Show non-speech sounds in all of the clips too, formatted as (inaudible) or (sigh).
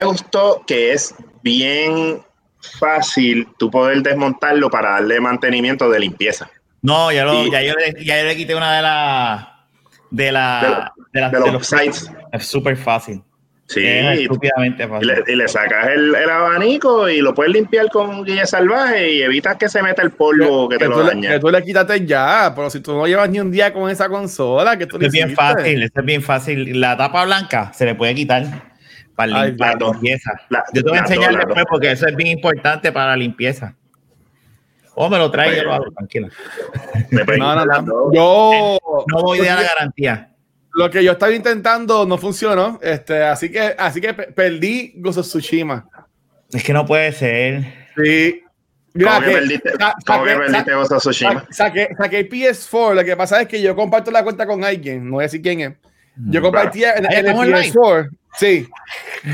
me gustó que es bien fácil tú poder desmontarlo para darle mantenimiento de limpieza. No, ya, lo, ya, yo, le, ya yo le quité una de las de, la, de, la, de, los, sites. Es súper fácil. Sí, estúpidamente fácil. Y le, sacas el, el, abanico y lo puedes limpiar con guía salvaje y evitas que se meta el polvo que, te lo daña. Que tú le quitaste ya, pero si tú no llevas ni un día con esa consola, que tú es bien fácil, es bien fácil. La tapa blanca se le puede quitar para limpiar la limpieza. yo te voy a enseñar después porque eso es bien importante para la limpieza. O me lo trae yo lo hago, tranquila. No, no, no. Yo no voy a dar la garantía. Lo que yo estaba intentando no funcionó, este, así que, así que perdí Gozo Tsushima. Es que no puede ser. Sí. Mira, ¿Cómo que, perdiste, ¿cómo que perdiste Gozo Tsushima? Saqué, saqué PS4, lo que pasa es que yo comparto la cuenta con alguien, no voy a decir quién es. Yo compartía en, el PS4. Sí.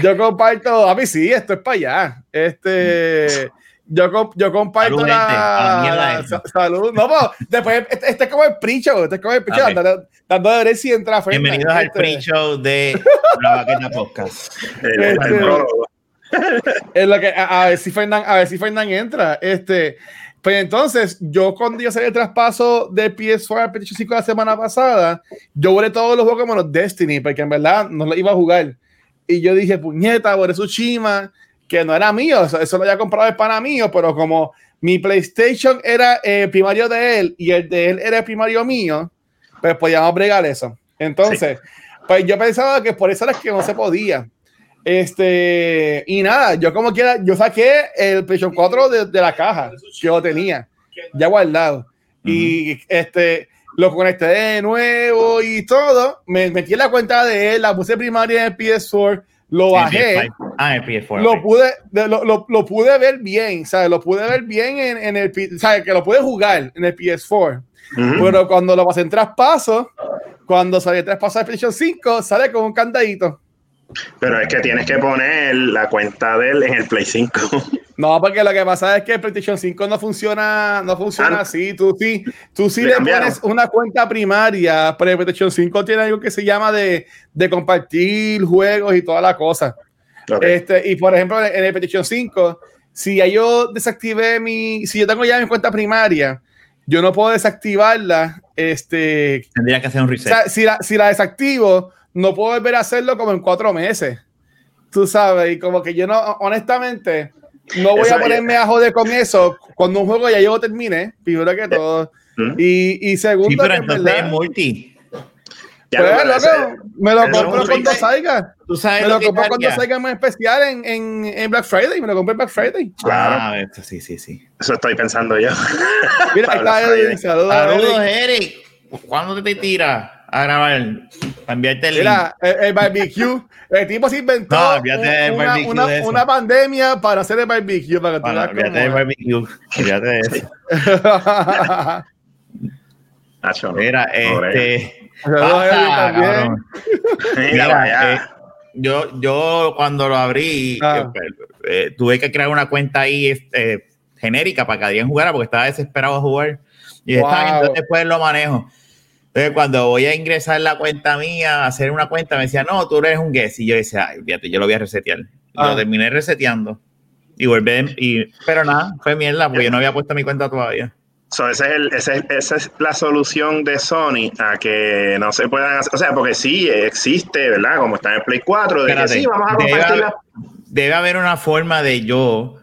Yo comparto, a mí sí, esto es para allá. Este. Yo, yo comparto salud, la, salud. No, pues, después, este, este, es como el pre-show, este es como el pre-show, okay. dando, dando a ver si entra Bienvenidos al este. pre-show de la Vaqueta Podcast. Este, es lo que, a, a, ver si Fernán, a ver si Fernán entra. Este, pues entonces, yo cuando yo salí el traspaso de PS4 al PlayStation 5 la semana pasada, yo volé todos los juegos menos Destiny, porque en verdad no lo iba a jugar. Y yo dije, puñeta, volé Tsushima que no era mío, eso, lo había comprado el pana mío, pero como mi PlayStation era el primario de él y el de él era el primario mío, pues podíamos bregar eso. Entonces, pues yo pensaba que por eso era que no se podía. Este, y nada, yo como quiera, yo saqué el PlayStation 4 de, de la caja que yo tenía, ya guardado. Y este, lo conecté de nuevo y todo. Me metí en la cuenta de él, la puse primaria en el PS4 lo bajé. Ah, el lo, pude, lo, lo, lo, pude ver bien, ¿sabes? Lo pude ver bien en, en el. ¿Sabes? Que lo pude jugar en el PS4. Pero cuando lo pasé en traspaso, cuando sale el traspaso de PlayStation 5, sale con un candadito. Pero es que tienes que poner la cuenta de él en el Play 5. (laughs) No, porque lo que pasa es que el PlayStation 5 no funciona, no funciona ah. así. Tú sí, tú sí le, pones una cuenta primaria, pero el PlayStation 5 tiene algo que se llama de, de compartir juegos y toda la cosa. Este, y por ejemplo, en el PlayStation 5, si yo desactivé mi, si yo tengo ya mi cuenta primaria, yo no puedo desactivarla. Este, Tendría que hacer un reset. O sea, si, la, si la desactivo, no puedo volver a hacerlo como en cuatro meses. Tú sabes, y como que yo no, honestamente, no voy a ponerme a joder con eso cuando un juego ya yo termine, primero que todo. ¿Mm? Y, y segundo, sí, pero entonces es multi. Pues, loco, me lo compro cuando salga. ¿Tú sabes me lo, lo compro cuando salga en especial en, en, en, Black Friday. Me lo compré en Black Friday. Claro. Ah, esto, sí, sí, sí. Eso estoy pensando yo. Mira, (laughs) está Eric. Saludos, Saludos, Eric. ¿Cuándo te tiras a grabar? Enviarte el Mira, el, el, barbecue. El tipo se inventó no, una, una, una, una, pandemia para hacer el barbecue. Para que tú no, el barbecue. Fíjate de eso. Nacho, no. Mira, este. Pasa, Mira, eh, yo, yo cuando lo abrí, ah. eh, tuve que crear una cuenta ahí este, genérica para que alguien jugara porque estaba desesperado a jugar. Y wow. estaba, después lo manejo. Entonces, cuando voy a ingresar la cuenta mía, a hacer una cuenta, me decía, no, tú eres un guest. Y yo decía, ay, fíjate, yo lo voy a resetear. Ah. Lo terminé reseteando. Y volví, y, pero nada, fue mierda, porque yo no había puesto mi cuenta todavía. So, ese es el, ese, esa es la solución de Sony a que no se puedan hacer. O sea, porque sí existe, ¿verdad? Como está en el Play 4, de Espérate, que sí, vamos a debe haber una forma de yo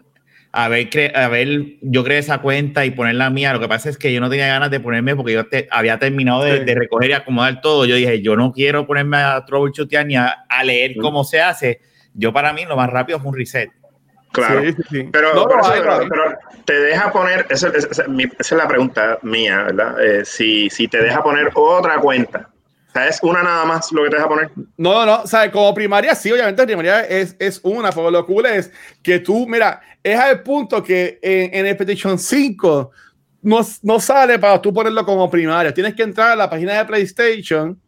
a ver, a ver, yo creé esa cuenta y poner la mía. Lo que pasa es que yo no tenía ganas de ponerme porque yo te, había terminado de, sí. de, recoger y acomodar todo. Yo dije, yo no quiero ponerme a troubleshooter ni a, a leer sí. cómo se hace. Yo para mí lo más rápido es un reset. Claro, sí, pero, no, no, eso, pero, pero, te deja poner, esa, esa, esa, esa, es la pregunta mía, ¿verdad? Eh, si, si te deja poner otra cuenta, ¿Es una nada más lo que te deja poner? No, no, o sea, como primaria sí, obviamente primaria es, es una, pero lo cool es que tú, mira, es al punto que en, en el PlayStation 5 no, no sale para tú ponerlo como primaria. Tienes que entrar a la página de PlayStation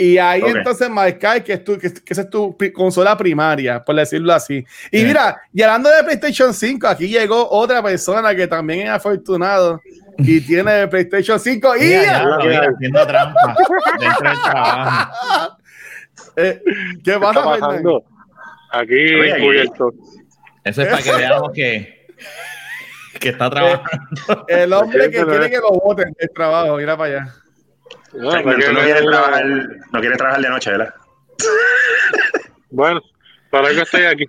y ahí okay. entonces marcar que, es tu, que, que, esa es tu consola primaria, por decirlo así. Y yeah. mira, y hablando de PlayStation 5, aquí llegó otra persona que también es afortunado y tiene PlayStation 5 y mira, ya, mira, haciendo trampa dentro del trabajo. (laughs) Eh, ¿Qué pasa, pasando? Aquí cubierto. Eso es para que veamos que, que está trabajando. El hombre que quiere que lo voten del trabajo, mira para allá. No, no, quiere trabajar, no quiere trabajar de noche, ¿verdad? Bueno, para que estoy aquí.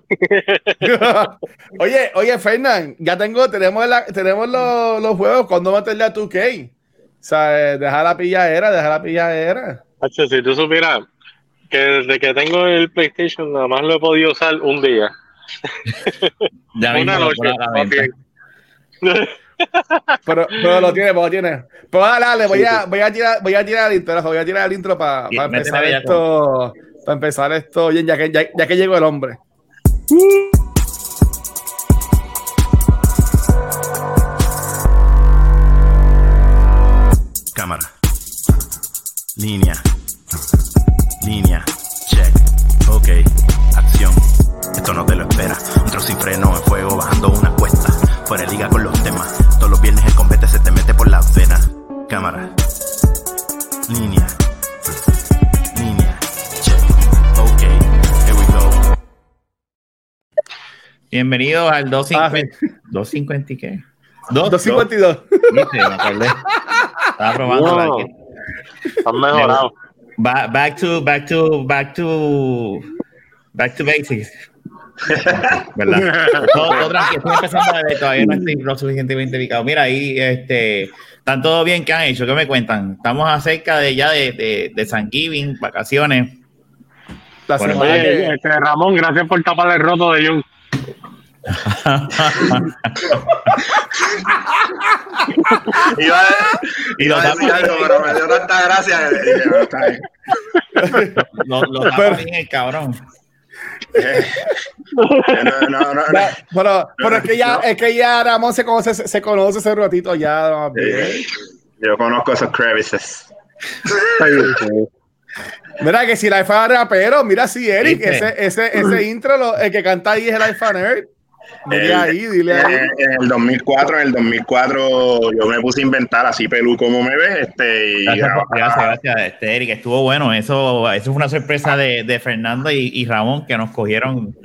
(laughs) oye, oye, Fernán, ya tengo, tenemos, la, tenemos los, los juegos. ¿Cuándo va a tener a 2K? O sea, eh, deja la pilladera, deja la pilladera. Hacho, si tú supieras que desde que tengo el PlayStation nada más lo he podido usar un día. (laughs) ya Una noche. (laughs) pero, pero lo tiene, pero lo tiene. Pero dale, dale, voy a, voy a tirar, voy a tirar el intro, voy a tirar el intro para empezar esto. Para empezar esto bien, ya que, ya, que llegó el hombre. Cámara. Línea. Línea. Check. Ok. Acción. Esto no te lo espera. Un trozo sin freno en fuego bajando una cuesta. Fuera de liga con los temas. Todos los viernes el combate se te mete por las venas. Cámara. Bienvenidos al 250. Ah, 250 y qué? 252. Estaba probando. No. Han mejorado. Back, back to, back to, back to, back to basics. ¿Verdad? (laughs) todo, todo estoy empezando a ver, todavía no estoy lo suficientemente ubicado. Mira, ahí, este, están todo bien, ¿qué han hecho? ¿Qué me cuentan? Estamos acerca de ya de, de, de San Giving, vacaciones. La semana Oye, este, Ramón, gracias por tapar el roto de Jun y lo decir algo, pero me dio tanta gracia. Lo, lo tapa bien el cabrón. no, no, no, pero, pero es que ya, es que ya Ramón se conoce, se conoce ese ratito ya. Sí, yo conozco esos crevices. Mira que si la iPhone rapero, mira si Eric, ese, ese, ese intro, lo, el que canta ahí es el iPhone Nerd. Dile ahí, dile ahí. En el 2004, en el 2004 yo me puse a inventar así pelú como me ves. Este, gracias, gracias, gracias, este, Eric, estuvo bueno. Eso, eso fue una sorpresa de, de Fernando y, y, Ramón que nos cogieron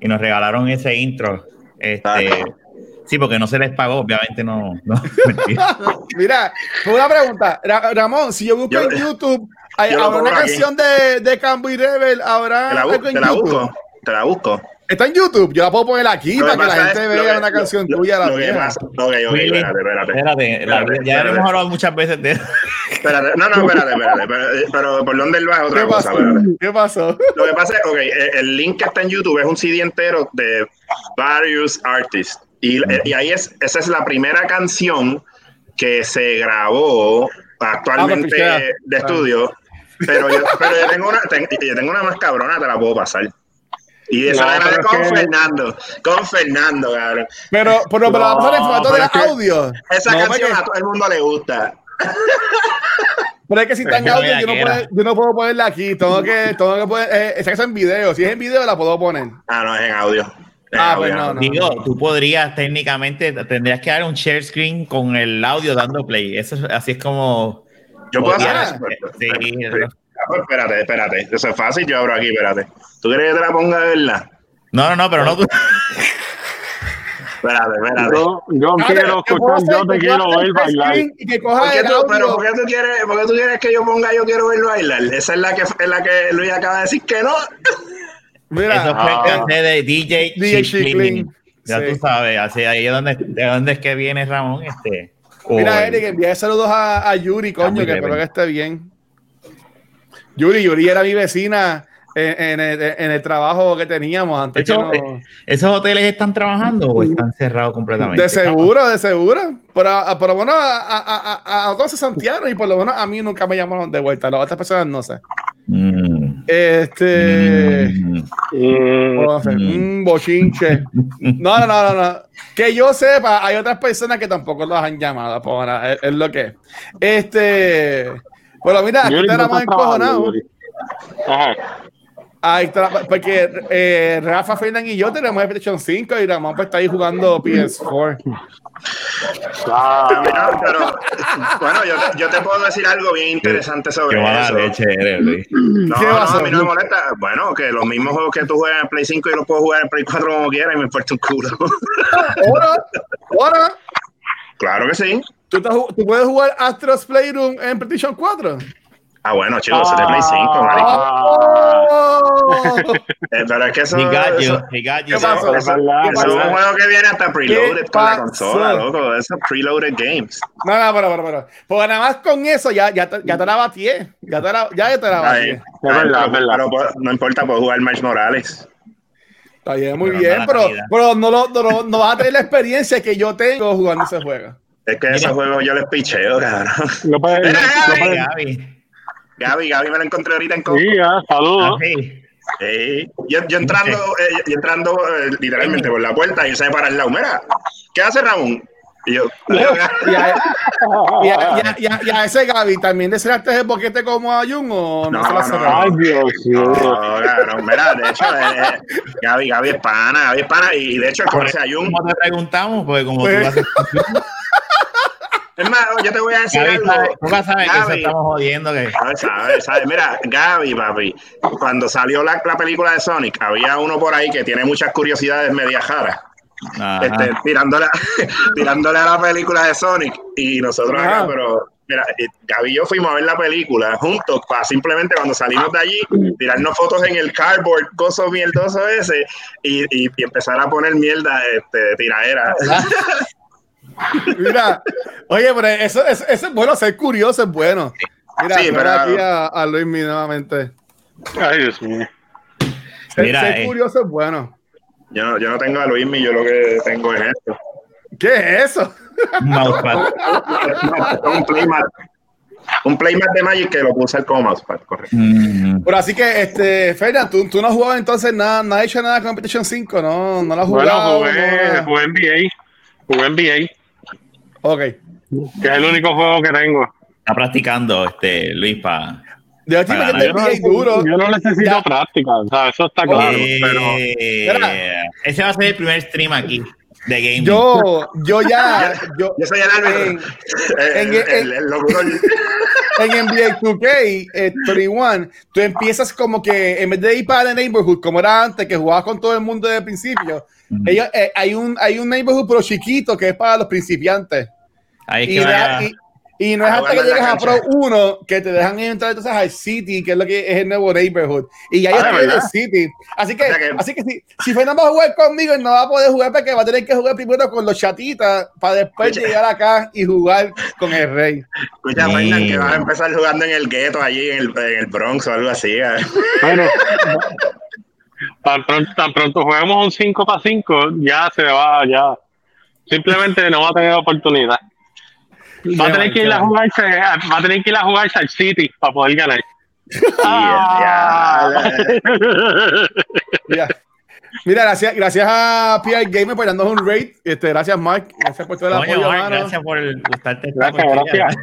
y nos regalaron ese intro. Este, sí, porque no se les pagó, obviamente no. no (laughs) (laughs) Mira, una pregunta, Ramón, si yo busco en YouTube, hay, ¿habrá una canción de, de Cambo y Rebel? ¿Habrá te la, te la busco, te la busco. Está en YouTube, yo la puedo poner aquí para que la gente vea una canción tuya. La lo que pasa, okay, okay, espérate, espérate. espérate, espérate ya hemos hablado muchas veces de Espérate, no, no, espérate, espérate. Pero, pero ¿por dónde él va? Otra ¿Qué cosa. Pasó? ¿Qué pasó? Lo que pasa es, ok, el link que está en YouTube es un CD entero de varios artists. Y, y ahí es, esa es la primera canción que se grabó actualmente ah, de estudio. Pero yo, pero yo tengo una, yo tengo una más cabrona, te la puedo pasar. Y esa no, era con que... Fernando, con Fernando, cabrón. Pero, pero, pero vamos a en formato de audio. Esa no, canción porque... a todo el mundo le gusta. Pero es que si está en audio, yo no, puedo, yo no, puedo, ponerla aquí. Tengo que, tengo que poner, eh, esa es en video. Si es en video, la puedo poner. Ah, no, es en audio. ah, pues no, no. Digo, tú podrías técnicamente, tendrías que dar un share screen con el audio dando play. Eso así es como. Yo puedo hacer eso. Sí, sí. Pues espérate, espérate. Eso es fácil. Yo abro aquí, espérate. ¿Tú quieres que te la ponga de verdad? No, no, no, pero no tú. Espérate, espérate. Yo, yo quiero escuchar, yo te quiero ver bailar. Y que coja ¿Por qué tú, pero ¿por qué, tú quieres, ¿por qué tú quieres que yo ponga yo quiero verlo bailar? Esa es la que, es la que Luis acaba de decir que no. Mira, Eso fue ah, el de DJ, DJ Chiclin. Ya sí. tú sabes, así ahí es donde, de dónde es que viene Ramón. Este, Mira, Eric, envía saludos a, a Yuri, coño, que espero que esté bien. Yuri, Yuri era mi vecina en, en, el, en el, trabajo que teníamos antes. Hecho, no... Eh, ¿Esos hoteles están trabajando o están cerrados completamente? De seguro, de seguro. Pero, pero bueno, a, a, a, a todos se santiaron y por lo menos a mí nunca me llamaron de vuelta. Las otras personas no sé. Mm. Este. Mm. Un bochinche. No, no, no, no, Que yo sepa, hay otras personas que tampoco las han llamado. Es, es, lo que es. Este. Bueno, mira, aquí está más encojonado. Ajá. Ahí está, porque eh, Rafa Fernández y yo tenemos PlayStation 5 y Ramón pues está ahí jugando PS4. Ah, pero, bueno, yo, yo, te puedo decir algo bien interesante sobre Qué eso. Leche eres, Luis. No, ¿Qué no, a mí no me molesta. Bueno, que los mismos juegos que tú juegas en Play 5 yo los puedo jugar en Play 4 como quieras y me importa un culo. ¿Ahora? ¿Ahora? Claro que sí. ¿Tú, ¿Tú puedes jugar Astros Playroom en PlayStation 4? Ah, bueno, chicos, es de Play 5, marico. Oh. (laughs) eh, pero es que eso. Gallo, gallo. Eso, eso, eso, es un juego que viene hasta preloaded con la consola, loco. Eso es preloaded games. No, no, pero, pero, pero. Porque nada más con eso ya, ya, te, ya te la batié. Ya te la, ya te la batié. Es verdad, es verdad. Pero, pero, no importa, puedo jugar Miles Morales. Está bien, muy pero bien, no pero, pero no, lo, no, no vas a tener la experiencia que yo tengo jugando ese juego. Es que ese juego yo les picheo, cabrón. No puede, no puede. Gaby, Gaby me la encontré ahorita en Coco. Sí, ah, saludos. yo, yo, entrando, eh, yo entrando eh, literalmente por la puerta y se para el lado. Mira, ¿qué hace Ramón? Y yo, (laughs) y a, y, a, ese Gaby también deseaste el boquete como a Jun o no, no se la no, Ay, Dios mío. No, mira, de hecho, eh, eh, Gaby, Gaby es pana, Gaby es pana, y de hecho, como a Jun. ¿Cómo te preguntamos? Porque como tú vas a es más, yo te voy a decir algo. Tú sabes que se estamos jodiendo. Que... Sabes, sabes, Mira, Gaby, papi, cuando salió la, la, película de Sonic, había uno por ahí que tiene muchas curiosidades media jaras. Este, tirándole, (laughs) tirándole a la película de Sonic y nosotros acá, pero mira, Gaby y yo fuimos a ver la película juntos para simplemente cuando salimos de allí tirarnos fotos en el cardboard, coso mierdoso ese y, y, y empezar a poner mierda este, de tiradera. (laughs) Mira, oye, pero eso, eso, eso, es bueno, ser curioso es bueno. Mira, sí, pero... aquí a, a Luis nuevamente. Ay, Dios mío. Ser, Mira, ser eh. curioso es bueno. Yo no, yo no tengo a Luis, yo lo que tengo es esto. ¿Qué es eso? (laughs) Mousepad. un playmat. Un playmat de Magic que lo puedo usar como mousepad, correcto. Mm. Pero así que, este, Fernan, ¿tú, tú no has jugado entonces nada, no has hecho nada con PlayStation 5, ¿no? No lo has jugado. Bueno, jugué, no... jugué NBA. Jugué NBA. Ok. Que es el único juego que tengo. Está practicando, este, Luis, para. Yo, no, yo no necesito práctica, o sea, eso está claro. Eh, pero ese va a ser el primer stream aquí de game. Yo, yo ya. Yo, (laughs) yo soy el árbitro. En, en, en, (laughs) en NBA 2K eh, 31, tú empiezas como que en vez de ir para el neighborhood, como era antes, que jugabas con todo el mundo desde el principio, ellos, eh, hay, un, hay un neighborhood pero chiquito que es para los principiantes. Ahí y, que y, no es hasta que llegues a Pro 1 que te dejan entrar entonces al City, que es lo que es el nuevo neighborhood. Y ya ah, estoy en el City. Así que, así que si, si Fernando va a jugar conmigo, no va a poder jugar porque va a tener que jugar primero con los chatitas para después llegar acá y jugar con el rey. Escucha, Fernando, que vas a empezar jugando en el gueto allí en el, en el Bronx o algo así. ¿eh? Bueno, (laughs) tan pronto, tan pronto juguemos un 5 para 5, ya se va, ya. Simplemente no va a tener oportunidad. Va a tener que ir a jugarse, va a tener que ir a jugarse al City para poder ganar. (laughs) Mira, gracias, gracias a PI Gamer por darnos un raid. Este, gracias, Mark. Gracias por todo el apoyo, Gracias por gustarte. Gracias, gracias.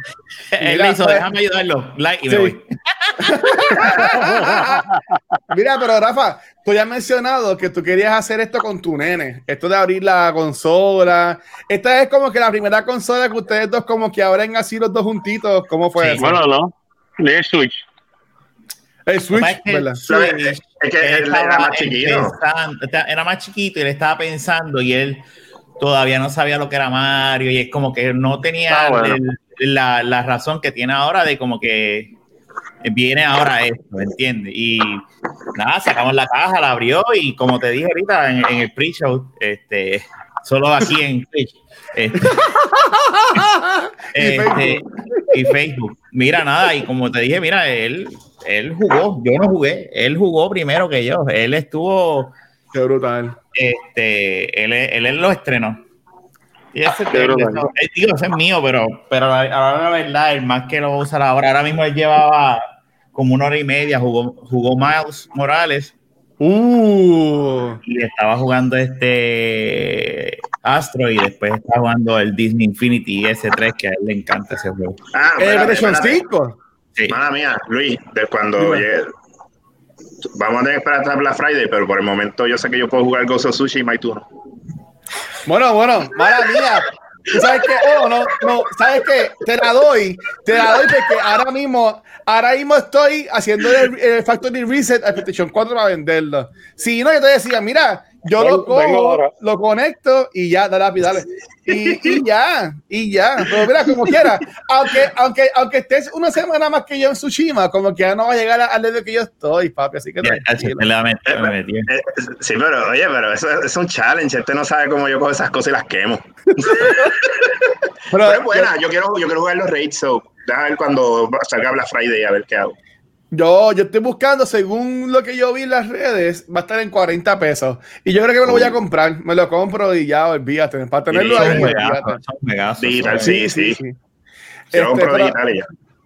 (laughs) Él le hizo, déjame ayudarlo. Like y me voy. (laughs) Mira, pero Rafa, tú ya has mencionado que tú querías hacer esto con tu nene. Esto de abrir la consola. Esta es como que la primera consola que ustedes dos como que abren así los dos juntitos. ¿Cómo fue eso? Bueno, no. El Switch. El Switch, ¿verdad? Es que él era más chiquito. era más chiquito y él estaba pensando y él todavía no sabía lo que era Mario y es como que no tenía ah, la, la, razón que tiene ahora de como que viene ahora esto, ¿entiendes? Y nada, sacamos la caja, la abrió y como te dije ahorita en, el pre-show, este, solo aquí en Twitch. Este, (laughs) este, y, Facebook. Mira, nada, y como te dije, mira, él, él jugó, yo no jugué, él jugó primero que yo, él estuvo... Qué brutal. Este, él, él, lo estrenó. Y ese, es mío, pero, pero ahora la verdad, el más que lo va a usar ahora, ahora mismo él llevaba como una hora y media, jugó, jugó Miles Morales. Uh. Y estaba jugando este Astro y después estaba jugando el Disney Infinity S3, que a él le encanta ese juego. Ah, ¿El PlayStation 5? Sí. Madre mía, Luis, de cuando llegué, vamos a tener que esperar hasta Black Friday, pero por el momento yo sé que yo puedo jugar Ghost of Sushi y My Turno. Bueno, bueno, mala mía. ¿Tú sabes qué? Oh, no, no, ¿sabes qué? Te la doy, te la doy porque ahora mismo, ahora mismo estoy haciendo el, el Factory Reset a PlayStation 4 para venderlo. Si no, yo te decía, mira, yo lo cojo, lo conecto y ya, dale, dale. Y, y, ya, y ya. Pero mira, como quiera, aunque, aunque, aunque estés una semana más que yo en Tsushima, como que ya no va a llegar al lado que yo estoy, papi. Así que Sí, pero oye, pero eso es un challenge. Este no sabe cómo yo cojo esas cosas y las quemo. pero, es buena, yo, quiero, yo quiero jugar los raids, so déjame ver cuando salga Black Friday a ver qué hago. Yo, yo estoy buscando, según lo que yo vi en las redes, va a estar en 40 pesos. Y yo creo que me lo voy a comprar. Me lo compro y ya, olvídate. Para tenerlo ahí. sí, sí, sí. Este,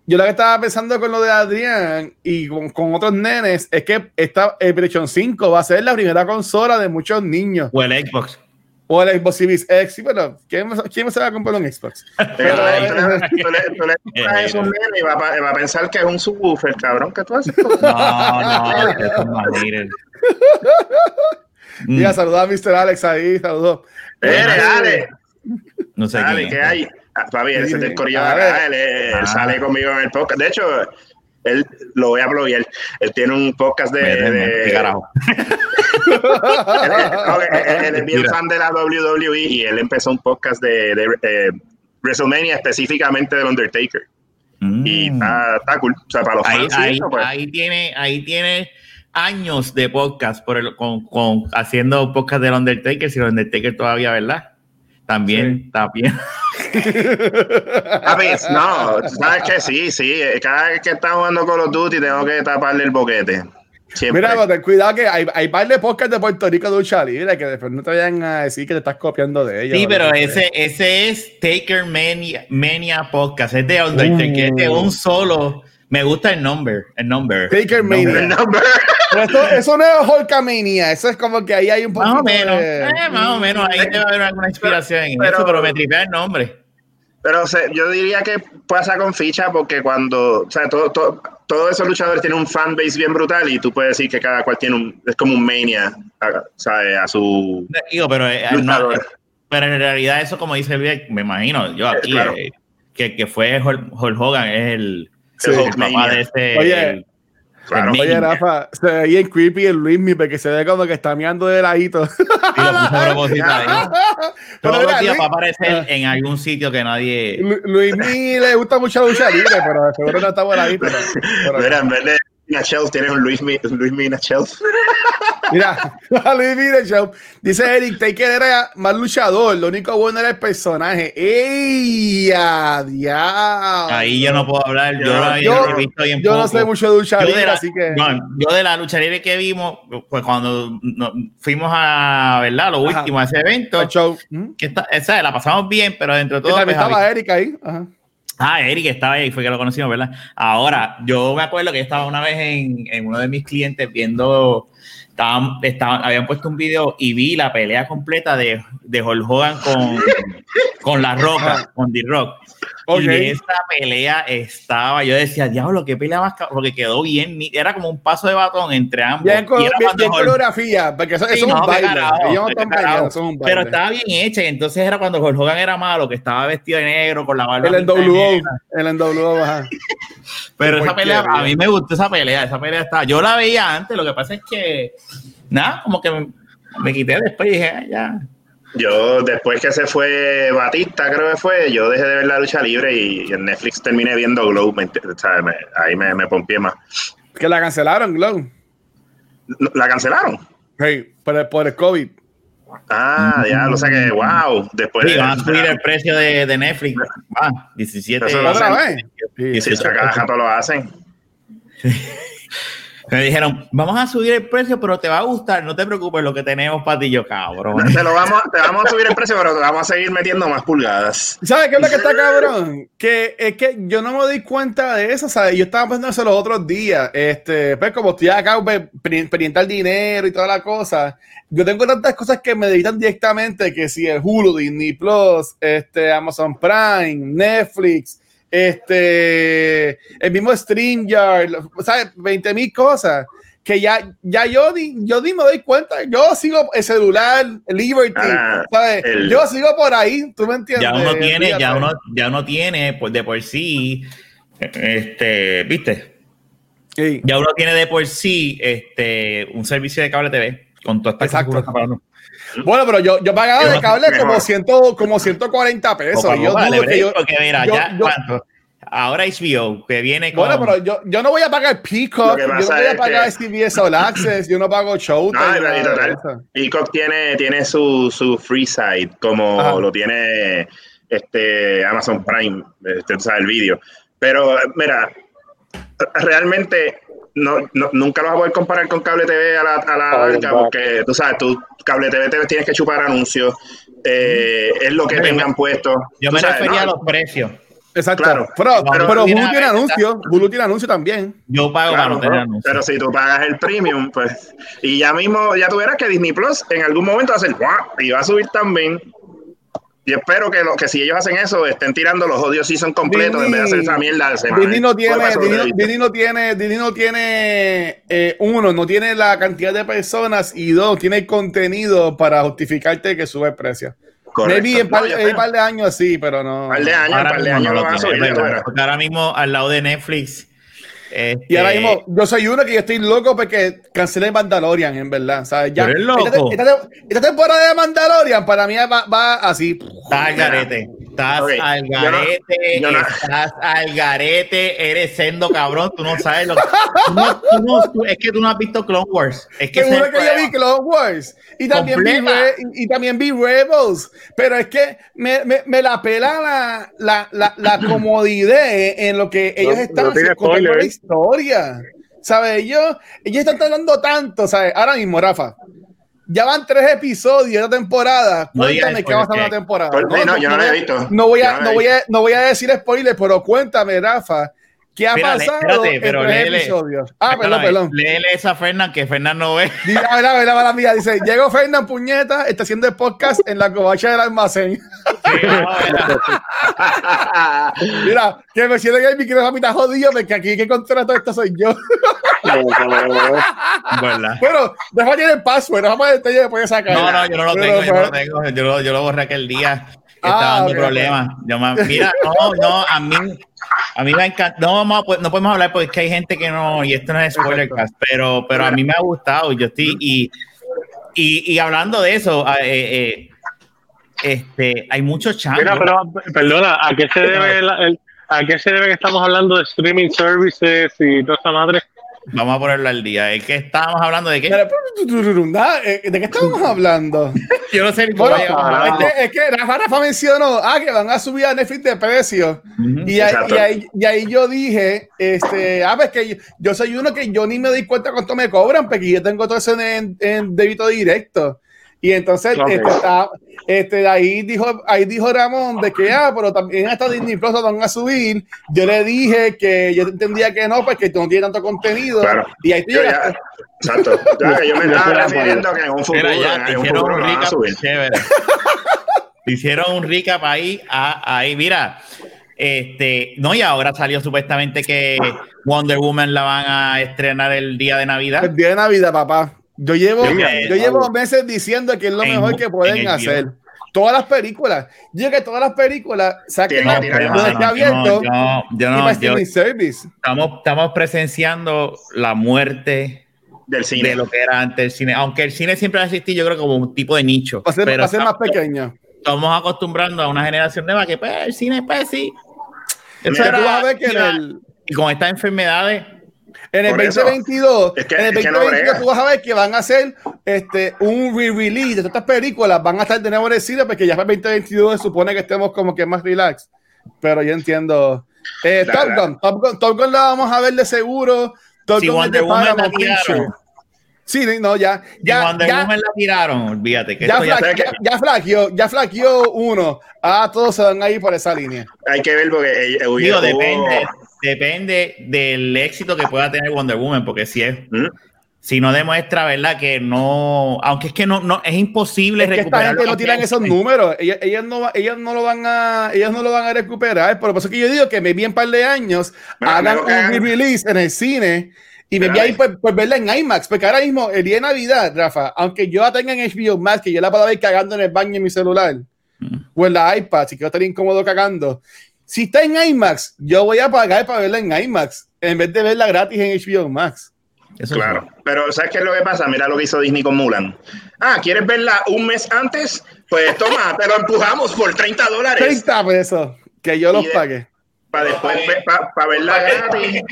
yo lo que estaba pensando con lo de Adrián y con, con otros nenes es que esta PlayStation 5 va a ser la primera consola de muchos niños. O el Xbox. O el Xbox Series X, ¿quién, ¿quién se va a comprar un Xbox? Pero, (laughs) tú le, nene y va, va, a pensar que es un subwoofer, cabrón, ¿qué tú haces? No, no, es Mira, saluda a Mr. Alex ahí, saludó. Eh, dale. No sé dale, ¿qué hay? Ah, papi, él se te escorrió acá, él, él ah. sale conmigo en el podcast. De hecho, él lo voy a bloguear. Él tiene un podcast de. de, de carajo. (laughs) él, es bien fan de la WWE y él empezó un podcast de, de eh, WrestleMania específicamente del Undertaker. Mm. Y está, cool. O sea, para los ahí, fans. Ahí, pues. ahí, tiene, ahí tiene años de podcast por el, con, con, haciendo podcast del Undertaker, si el Undertaker todavía, ¿verdad? También, sí. también. (laughs) A ver, no, sabes que sí, sí. Cada vez que está jugando Call of Duty tengo que taparle el boquete. Siempre. Mira, ten cuidado que hay, hay par de podcast de Puerto Rico de lucha libre que después no te vayan a decir que te estás copiando de ellos. Sí, pero ese, ese es Taker Mania, Mania Podcast, es de Undertaker, uh. es de un solo. Me gusta el nombre, el nombre. Taker Mania. El nombre. Eso, eso, no es Hulkamania, eso es como que ahí hay un poquito Más o menos, de... eh, más o menos, ahí debe haber alguna inspiración en pero, eso, pero me tripea el nombre. Pero o sea, yo diría que pasa con ficha porque cuando, o sea, todo, todo, todos esos luchadores tienen un fanbase bien brutal y tú puedes decir que cada cual tiene un, es como un mania, ¿sabes? A su Digo, pero, eh, no, pero en realidad eso, como dice el me imagino, yo aquí, claro. eh, que, que fue Hulk Hogan, es el, sí, el papá de ese... Oye, el, Claro. Oye, Rafa, se ve bien creepy el Luismi porque se ve como que está meando de ladito. Sí, lo puse a propósito ahí. (laughs) Todos los días va a aparecer en algún sitio que nadie. Luismi le gusta mucho la lucha libre, pero seguro no está por ahí. Pero, pero... Mira, en vez de una shelf tienes un Luis, Luis Mina shelf. (laughs) Mira, (laughs) Luis Mina shelf. Dice Eric Taker era más luchador, lo único bueno era el personaje. ¡Ey! ¡Adiós! Ahí yo no puedo hablar, yo, yo, yo, visto bien yo no sé mucho de lucha libre, así que. No, yo de la lucha libre que vimos, pues cuando no, fuimos a, ¿verdad? Lo último, a ese evento. El show. Que está, esa, la pasamos bien, pero dentro de todo. Pues, estaba Eric ahí. Ajá. Ah, Eric estaba ahí, fue que lo conocimos, ¿verdad? Ahora, yo me acuerdo que estaba una vez en, en uno de mis clientes viendo, estaban, estaban, habían puesto un video y vi la pelea completa de, de Hulk Hogan con, con La Roca, con The Rock. Okay. Y esa pelea estaba, yo decía, diablo, qué pelea más, porque quedó bien, era como un paso de batón entre ambos. Bien, con, bien, bien coreografía, porque eso, sí, eso no, es un baile. Carajo, no peleando, son un baile. Pero estaba bien hecha, y entonces era cuando Hulk Hogan era malo, que estaba vestido de negro, con la barba. El NWO, el NWO, ajá. Pero esa pelea, a mí me gustó esa pelea, esa pelea estaba, yo la veía antes, lo que pasa es que, nada, como que me, me quité después y dije, ah, ya. Yo, después que se fue Batista, creo que fue, yo dejé de ver la lucha libre y en Netflix terminé viendo Glow. Me, ahí me, me pompié más. Que la cancelaron, Glow. ¿La cancelaron? Sí, por el, por el COVID. Ah, ya, lo sé que, wow. Después sí, van a subir el precio de, de Netflix. Ah, 17. Eso lo otra vez. Sí, cada rato lo hacen. Me dijeron, vamos a subir el precio, pero te va a gustar, no te preocupes lo que tenemos para ti, yo cabrón. Te, lo vamos, te vamos a subir el precio, pero te vamos a seguir metiendo más pulgadas. ¿Sabes qué es lo que está cabrón? Que es que yo no me doy cuenta de eso, ¿sabes? Yo estaba pensando eso los otros días, este, pues como estoy acá pues, pendiente al dinero y toda la cosa, yo tengo tantas cosas que me dedican directamente, que si el Hulu, Disney Plus, este, Amazon Prime, Netflix, este, el mismo StreamYard, ¿sabes? 20 mil cosas que ya, ya yo, yo ni me doy cuenta. Yo sigo el celular, Liberty, ah, ¿sabes? Yo sigo por ahí, ¿tú me entiendes? Ya uno tiene, ya uno, ya uno tiene pues, de por sí, este, ¿viste? Ya uno tiene de por sí este, un servicio de cable TV con toda esta Exacto. Bueno, pero yo, yo pagaba de cable como, ciento, como 140 pesos. yo vale, yo, porque mira, ya, ¿cuánto? Ahora HBO, que viene con... Bueno, pero yo, yo no voy a pagar Peacock, yo no voy a pagar CBS All Access, yo no pago Showtime. No, Peacock tiene, tiene su, su free site, como lo tiene este Amazon Prime, este, sabe el vídeo. Pero, mira, realmente no, nunca lo vas a poder comparar con cable TV a la, a la larga, porque tú sabes, tú cable TV, TV tienes que chupar anuncios, eh, es lo que tengan puesto. Yo me refería a los precios. Exacto. Claro. Pero, pero, Hulu tiene anuncio. Hulu tiene anuncio también. Yo pago para no tener anuncio. Pero si tú pagas el premium, pues. Y ya mismo, ya tú verás que Disney Plus en algún momento va a hacer y va a subir también. Y espero que, lo, que si ellos hacen eso, estén tirando los odios season completos en vez de hacer esa mierda. Disney no tiene, Disney, no tiene, Disney no tiene, eh, uno, no tiene la cantidad de personas y dos, tiene el contenido para justificarte que sube el precio. Maybe en par, un par de años sí, pero no. Un par de años, par de años lo, van a subir. Ahora mismo al lado de Netflix. Este... Y ahora mismo, yo soy uno que yo estoy loco porque cancelé Mandalorian, en verdad. loco? Esta, temporada de Mandalorian para mí va, va así. Está al garete. Estás al garete. No, estás al garete. Eres sendo cabrón. Tú no sabes lo que. Tú no, tú es que tú no has visto Clone Wars. Es que Seguro que yo vi Clone Wars. Y también, vi, y, también vi Rebels. Pero es que me, me, me la pela la, la, la, la (clears throat) comodidad en lo que ellos están contando la historia. ¿Sabes? Ellos, ellos están hablando tanto, ¿sabes? Ahora mismo, Rafa. Ya van tres episodios de temporada. Cuéntame qué va a pasar en la temporada. No, no, yo no lo he visto. No voy a, no voy a, no voy a decir spoilers, pero cuéntame, Rafa, ¿Qué ha pasado espérate, pero en léele, episodios? Ah, perdón, perdón. Léele esa a Fernán, que Fernán no ve. Mira, mira, mira, mira, mía. Dice, llegó Fernán Puñeta, está haciendo el podcast en la covacha del almacén. Sí, mira, que me siento que el micrófono está jodido, porque aquí que contrato esto soy yo. bueno, déjame el password, déjame el después de sacar. No, no, yo no lo tengo, yo no lo tengo. Yo lo, yo lo borré aquel día estaba ah, dando problemas. Mira, no, no, a mí a mí me encanta. No, no podemos hablar porque es que hay gente que no, y esto no es spoiler cast, pero, pero a mí me ha gustado. Yo estoy, y, y, y hablando de eso, eh, eh, este, hay muchos changos. Mira, pero, perdona, ¿a qué se debe el, a qué se debe que estamos hablando de streaming services y toda esa madre? Vamos a ponerlo al día. ¿Es que estábamos hablando de qué? ¿De qué (laughs) estamos hablando? Yo no sé ni bueno, es, que, Rafa, Rafa mencionó ah, que van a subir a Netflix de precio. y, ahí, y, ahí, yo dije, este, ah, pues que yo, soy uno que yo ni me doy cuenta cuánto me cobran, porque yo tengo todo eso en, en débito directo. Y entonces, este, este, ahí dijo, ahí dijo Ramón de que, ah, pero también hasta Disney Plus van a subir. Yo le dije que yo entendía que no, porque no tiene tanto contenido. Y ahí yo ya, Exacto. yo me estaba refiriendo que en un futuro, ya, en un futuro un recap, chévere. hicieron un recap ahí, ahí, mira. Este, no, y ahora salió supuestamente que Wonder Woman la van a estrenar el día de Navidad. El día de Navidad, papá. Yo llevo, yo llevo meses diciendo que es lo mejor que pueden hacer. Todas las películas. Yo que todas las películas saquen la abierto yo, no, service. Estamos, estamos presenciando la muerte del cine. de lo que era antes el cine. Aunque el cine siempre ha existido, yo creo, como un tipo de nicho. Va a ser, pero va a ser más pequeño. Estamos acostumbrando a una generación nueva que, pues, el cine, pues sí. y con estas enfermedades en el 2022, en el 2022 tú vas a ver que van a hacer este, un re-release de todas estas películas, van a estar de nuevo en el cine porque ya para el 2022 se supone que estemos como que más relax. Pero yo entiendo. Eh, Top, Gun, Top, Gun, Top Gun la vamos a ver de seguro. Top si Gun Wonder Woman la tiraron. Sí, no, ya. ya Wonder ya, Woman la tiraron, olvídate. Que ya, fla, ya, ya, flaqueó, ya flaqueó uno. Ah, todos se van a ir por esa línea. Hay que ver porque. Eh, eh Digo, depende depende del éxito que pueda tener Wonder Woman, porque si es. ¿Mm? Si no demuestra, ¿verdad? Que no. Aunque es que no, no es imposible es que Esta gente no tiran esos números. Ellas, no, ellas, no lo van a, ellas no lo van a recuperar. Por eso que yo digo que me vi un par de años hagan un release en el cine Y me vi ahí pues, pues, verla en IMAX, porque ahora mismo, el día de Navidad, Rafa, aunque yo la tenga en HBO Max, que yo la puedo ver cagando en el baño en mi celular, mm. o en la iPad, si quiero estar incómodo cagando, si está en IMAX, yo voy a pagar para verla en IMAX, en vez de verla gratis en HBO Max. Eso claro, pero ¿sabes qué es lo que pasa? Mira lo que hizo Disney con Mulan. Ah, ¿quieres verla un mes antes? Pues toma, te lo empujamos por 30 dólares. 30 pesos, que yo los pague. Para después, para verla gratis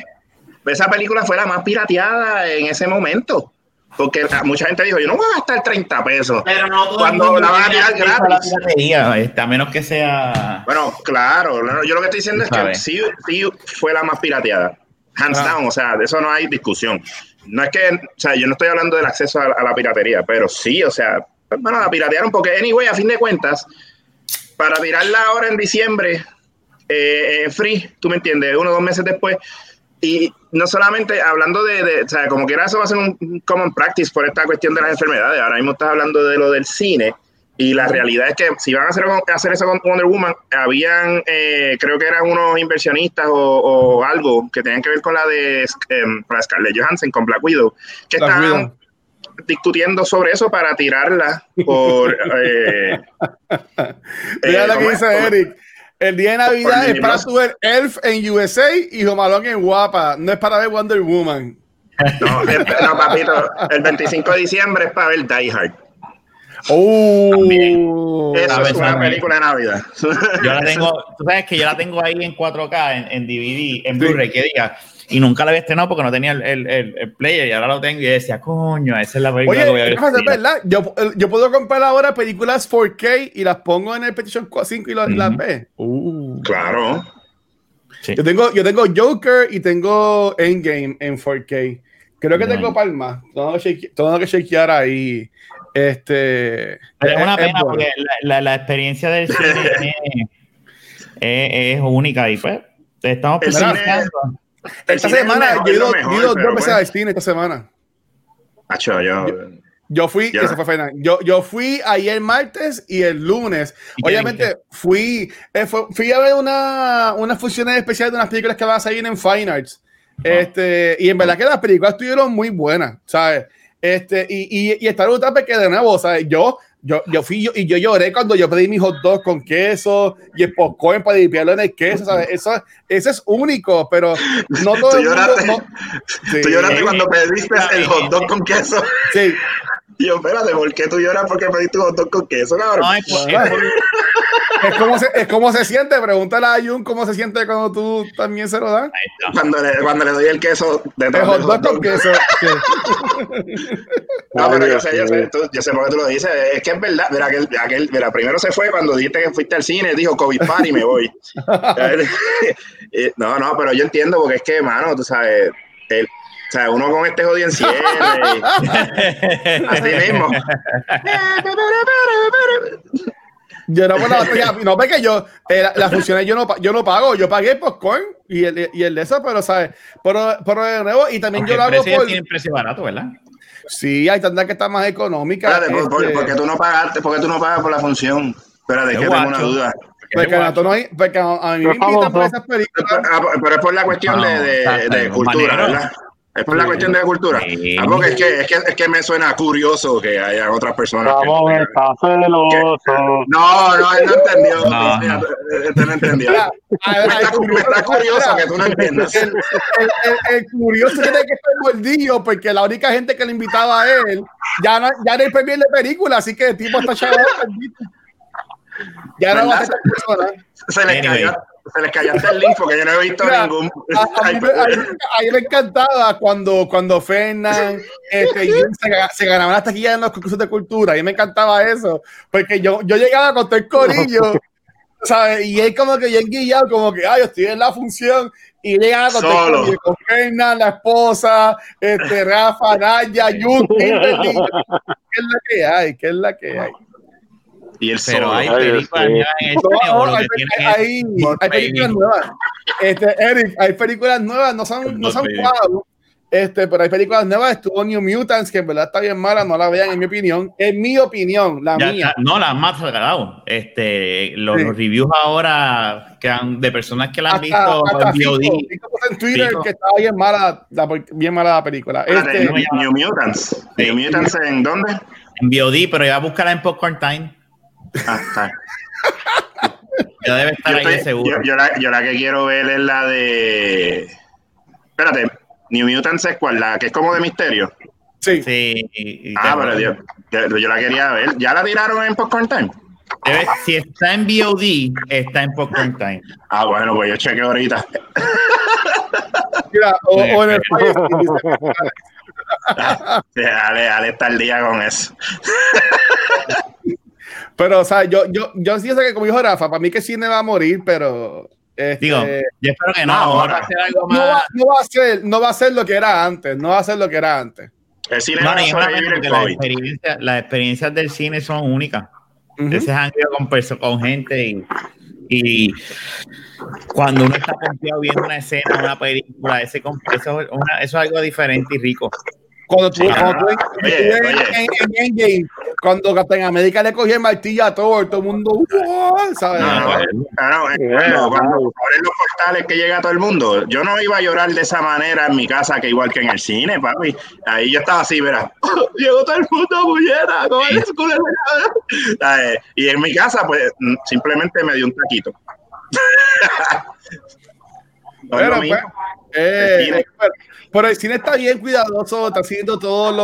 esa película fue la más pirateada en ese momento. Porque mucha gente dijo, yo no voy a gastar 30 pesos. Pero no cuando la van a tirar gratis. Este, a menos que sea. Bueno, claro. Yo lo que estoy diciendo es que sí, sí, fue la más pirateada. Hands ah. down. O sea, de eso no hay discusión. No es que, o sea, yo no estoy hablando del acceso a, la piratería, pero sí, o sea, bueno, la piratearon porque, anyway, a fin de cuentas, para tirarla ahora en diciembre, eh, eh free, tú me entiendes, uno o dos meses después, y no solamente hablando de, o sea, como quiera eso va a ser un common practice por esta cuestión de las enfermedades. Ahora mismo estás hablando de lo del cine y la realidad es que si van a hacer, hacer eso con Wonder Woman, habían, eh, creo que eran unos inversionistas o, algo que tenían que ver con la de em, Scarlett Johansson, con Black Widow, que estaban discutiendo sobre eso para tirarla por... (laughs) Eh, Mira lo que eh, dice Eric. El día de Navidad es para ver Elf en USA y Jomalón en Guapa. No es para ver Wonder Woman. (laughs) No, no, papito. El 25 de diciembre es para ver Die Hard. Oh, Eso es una película de Navidad. Yo la (laughs) tengo, tú sabes que yo la tengo ahí en 4K, en, DVD, en Blu-ray, que diga y nunca la había estrenado porque no tenía el, el, el, player y ahora lo tengo y decía, coño, esa es la película que voy a ver. Es verdad, yo, yo, puedo comprar ahora películas 4K y las pongo en el Petition 5 y las, uh ve. Claro. Yo, tengo, yo tengo Joker y tengo Endgame en 4K. Creo que tengo Palma. Tengo que, tengo que chequear ahí. Este, es una pena porque la, la, experiencia del cine (laughs) es, es, única y pues estamos pensando esta semana, yo he ido, dos veces al cine esta semana. yo, yo, fui, fue yo, yo fui ayer martes y el lunes. Obviamente fui, eh, fui a ver una, unas funciones especiales de unas películas que van a salir en Fine Arts. Este, y en verdad que las películas estuvieron muy buenas, ¿sabes? Este, y, y, y esta ruta que de nuevo, ¿sabes? Yo yo, yo fui yo, y yo lloré cuando yo pedí mi hot dog con queso y el popcorn para limpiarlo en el queso, ¿sabes? Eso, eso es único, pero no (laughs) todo ¿Tú lloraste, mundo, ¿Tú lloraste cuando pediste el hot dog con queso? Sí. (laughs) Y yo, espérate, ¿por qué tú lloras porque pediste hot dog con queso, cabrón? No, es, es, como se, es como se siente, pregúntale a Jun cómo se siente cuando tú también se lo das. Cuando le, cuando le doy el queso de El hot dog con queso. no, pero yo sé, yo sé, tú, yo sé por qué tú lo dices. Es que es verdad. Mira, aquel, aquel, mira, primero se fue cuando dijiste que fuiste al cine, dijo COVID party y me voy. (laughs) (laughs) no, no, pero yo entiendo porque es que, mano, tú sabes, el, o sea, uno con este jodienciere. (laughs) así mismo. Yo no, la (laughs) no, porque yo, eh, las funciones yo no, yo no pago, yo pagué el popcorn y el, y el de eso, pero, ¿sabes? Pero, pero de nuevo, y también yo lo hago por. Tiene precio barato, ¿verdad? Sí, hay tantas que están más económicas. Espérate, este... porque tú no pagaste, porque tú no pagas por la función. Espérate, que tengo una duda. Porque, no hay, porque a, mí me invitan por esas películas. Pero es por la cuestión de, de, de cultura, ¿verdad? Es por la cuestión de la cultura. Sí. Ah, porque es que, es, que, es que me suena curioso que haya otras personas. Vamos, que, está celoso. Que, no, no, él no entendió. No, no. Él no entendió. me, está, me está curioso que tú no entiendas. El, el, el, curioso tiene que estar gordillo porque la única gente que le invitaba a él ya no, ya no hay de película, así que el tipo está chaval. (laughs) ya no va a ser persona. Se le cayó se les callaste el link porque yo no he visto ningún. A, mí, me encantaba cuando, cuando Fernan este, se, se ganaban las taquillas en los concursos de cultura. A mí me encantaba eso. Porque yo, yo llegaba con todo el corillo. (laughs) ¿sabes? Y él como que bien guillado, como que, ay, yo estoy en la función. Y llegaba con todo el corillo, con Fernan, la esposa, este, Rafa, Naya, Yun, (laughs) ¿qué es la que hay? ¿Qué es la que hay? Y el Pero hay películas nuevas en el no, hay, hay, hay, películas nuevas. Este, Eric, hay películas nuevas, no son, no son wow, Este, pero hay películas nuevas, estuvo New Mutants, que en verdad está bien mala, no la vean en mi opinión. En mi opinión, la mía. no, la más regalado. Este, los, reviews ahora que han, de personas que la han visto en VOD. en Twitter que estaba bien mala, la, bien mala la película. Este, New, Mutants. New Mutants en dónde? En VOD, pero ya búscala en Popcorn Time. Ah, está. ya debe estar ahí seguro. Yo, la, yo la que quiero ver es la de. Espérate, New Mutants es cuál, la que es como de misterio. Sí. sí ah, pero yo, yo, la quería ver. ¿Ya la tiraron en Popcorn Time? si está en VOD, está en Popcorn Time. Ah, bueno, pues yo chequeo ahorita. (laughs) Mira, o, o en el (laughs) dale, dale, está el día con eso. (laughs) pero, o sea, yo, yo, yo sí sé que como dijo Rafa, para mí que cine va a morir, pero este, Digo, yo espero que no. no, va a ser algo más... no, va, a ser, no va a ser lo que era antes. No va a ser lo que era antes. El cine no, las, experiencias, las experiencias del cine son únicas. Ese con, con gente y, y, cuando uno está confiado viendo una escena, una película, ese, eso, eso es algo diferente y rico. Cuando tú, cuando tú, en, Endgame, cuando Captain América le cogió el martillo a todo, todo el mundo, ¿sabes? No, no, no, cuando abren los portales que llega todo el mundo, yo no iba a llorar de esa manera en mi casa que igual que en el cine, papi. Ahí yo estaba así, verás, llegó todo el mundo, bullera, Y en mi casa, pues, simplemente me dio un taquito. no pero, pues, eh, pero el cine está bien cuidadoso, está haciendo todos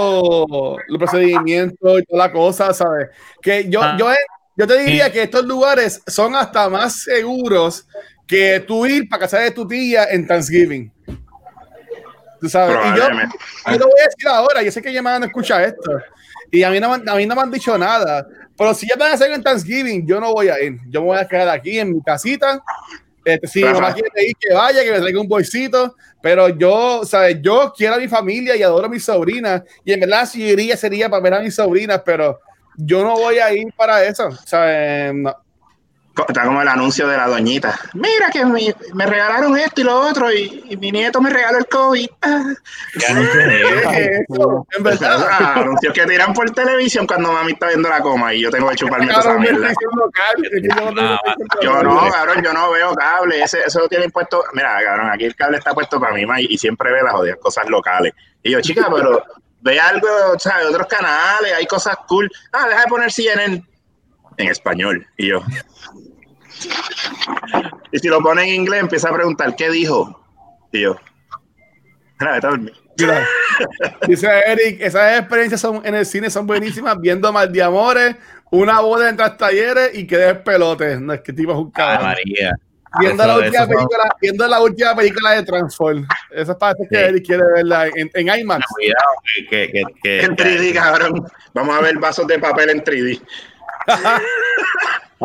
los, procedimientos y toda la cosa, ¿sabes? Que yo, ah. yo, yo te diría que estos lugares son hasta más seguros que tú ir para casa de tu tía en Thanksgiving. Tú sabes, y yo, yo lo voy a decir ahora, yo sé que ya me van a escuchar esto, y a mí, no, a mí no me han dicho nada, pero si ya van a hacer en Thanksgiving, yo no voy a ir, yo me voy a quedar aquí en mi casita, este, si mi mamá quiere ir, que vaya, que me traiga un bolsito, pero yo, ¿sabes? Yo quiero a mi familia y adoro a mis sobrinas, y en verdad si iría sería para ver a mis sobrinas, pero yo no voy a ir para eso, ¿sabes? No, Está como el anuncio de la doñita. Mira que me, me regalaron esto y lo otro y, mi nieto me regaló el COVID. (laughs) ¿Qué eso? En verdad. Ah, anuncios que tiran por televisión cuando mami está viendo la coma y yo tengo que chuparme esa mierda. Yo no, cabrón, yo no veo cable. Ese, eso lo tienen puesto. Mira, cabrón, aquí el cable está puesto para mí y, y siempre ve las jodidas cosas locales. Y yo, chica, pero ve algo, ¿sabes? Otros canales, hay cosas cool. Ah, deja de poner CNN en español. Y yo. Y si lo pone en inglés, empieza a preguntar, ¿qué dijo? Y yo. Dice Eric, esas experiencias son, en el cine son buenísimas, viendo Mal de Amores, una boda entre talleres y que des pelote. No es que tipo es un cabrón. Viendo, la última película, viendo la última película de Transform. Esa es para que Eric quiere verla en, en IMAX. en 3D, cabrón. Vamos a ver vasos de papel en 3D. (laughs)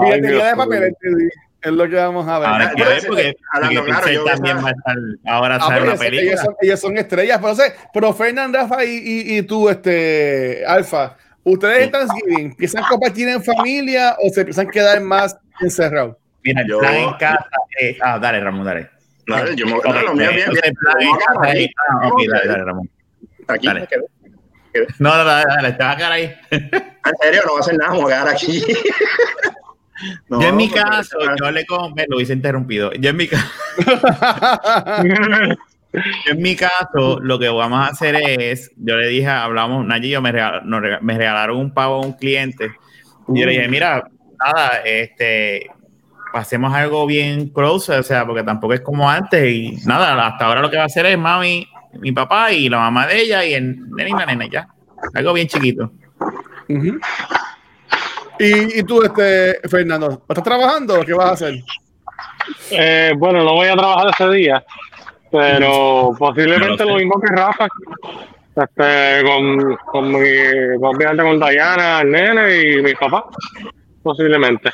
de papel es lo que vamos a ver. Ahora, porque, también va a estar ahora a ah, la película. Ellos son, estrellas, pero, sé, pero Rafa y, y, y, tú, este, Alfa, ¿ustedes en Thanksgiving piensan compartir en familia o se piensan quedar más encerrados? Mira, yo en casa. Eh, ah, dale, Ramón, dale. No, yo me, okay, no, lo mío bien. bien. Ok, dale, dale, Ramón. Aquí dale. me quedo. No, no, dale, dale, te vas a quedar ahí. En serio, no va a hacer nada, vamos a quedar aquí. (laughs) (laughs) yo en mi caso, yo le con, lo hice interrumpido. Yo en mi caso, (laughs) en mi caso, lo que vamos a hacer es, yo le dije, hablamos, Nayi y yo me, me regalaron un pavo a un cliente. Y yo le dije, mira, nada, este, hacemos algo bien close, o sea, porque tampoco es como antes. Y nada, hasta ahora lo que va a hacer es mami, mi papá y la mamá de ella y el nene y la nena, ya. Algo bien chiquito. ¿Y, tú, este, Fernando, ¿estás trabajando o qué vas a hacer? Eh, bueno, no voy a trabajar ese día, pero posiblemente lo, mismo que Rafa. Este, con, con mi con, con Dayana, el nene y mi papá, posiblemente.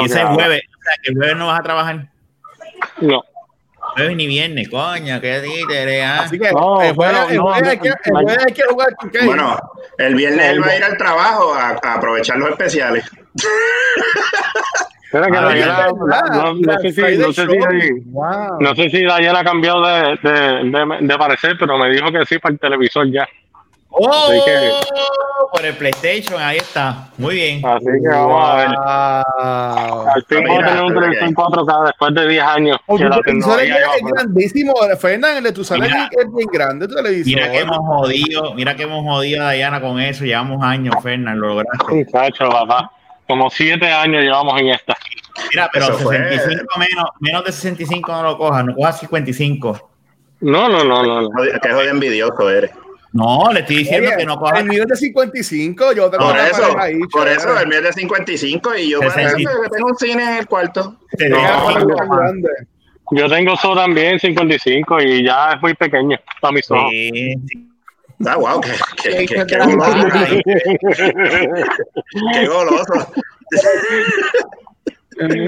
y ese jueves, o sea, que el jueves no vas a trabajar. No. Jueves ni viernes, coño, qué títere, ¿ah? Así que no, el jueves, el jueves hay, que, el jueves hay que jugar Bueno, el viernes él va a ir al trabajo a, a aprovechar los especiales. Espera que Dayana, no, no, sé si, no, sé si, no sé si Dayana ha cambiado de, de, de, de, parecer, pero me dijo que sí para el televisor ya. ¡Oh! Que, por el PlayStation, ahí está. Muy bien. Así que vamos a ver. Al fin vamos a tener un televisor 4K después de 10 años. Oh, que la tecnología es grandísimo. Fernan, el de tu sala es bien grande tu televisor. Mira que hemos jodido, mira que hemos jodido a Diana con eso. Llevamos años, Fernan, lo lograste. Sí, papá. Como 7 años llevamos en esta. Mira, pero eso 65 fue. menos, menos de 65 no lo cojas, no cojas 55. No, no, no, no. no. Que jodido envidioso eres. No, le estoy diciendo Oye, que no coja. El mío es de 55, yo tengo Por eso, ahí, por eso, el mío es de 55 y yo bueno, tengo un cine en el cuarto. No, yo tengo eso también, 55, y ya es muy pequeño para mis ojos. Sí. Ah, wow, qué, qué, qué, qué goloso. qué goloso.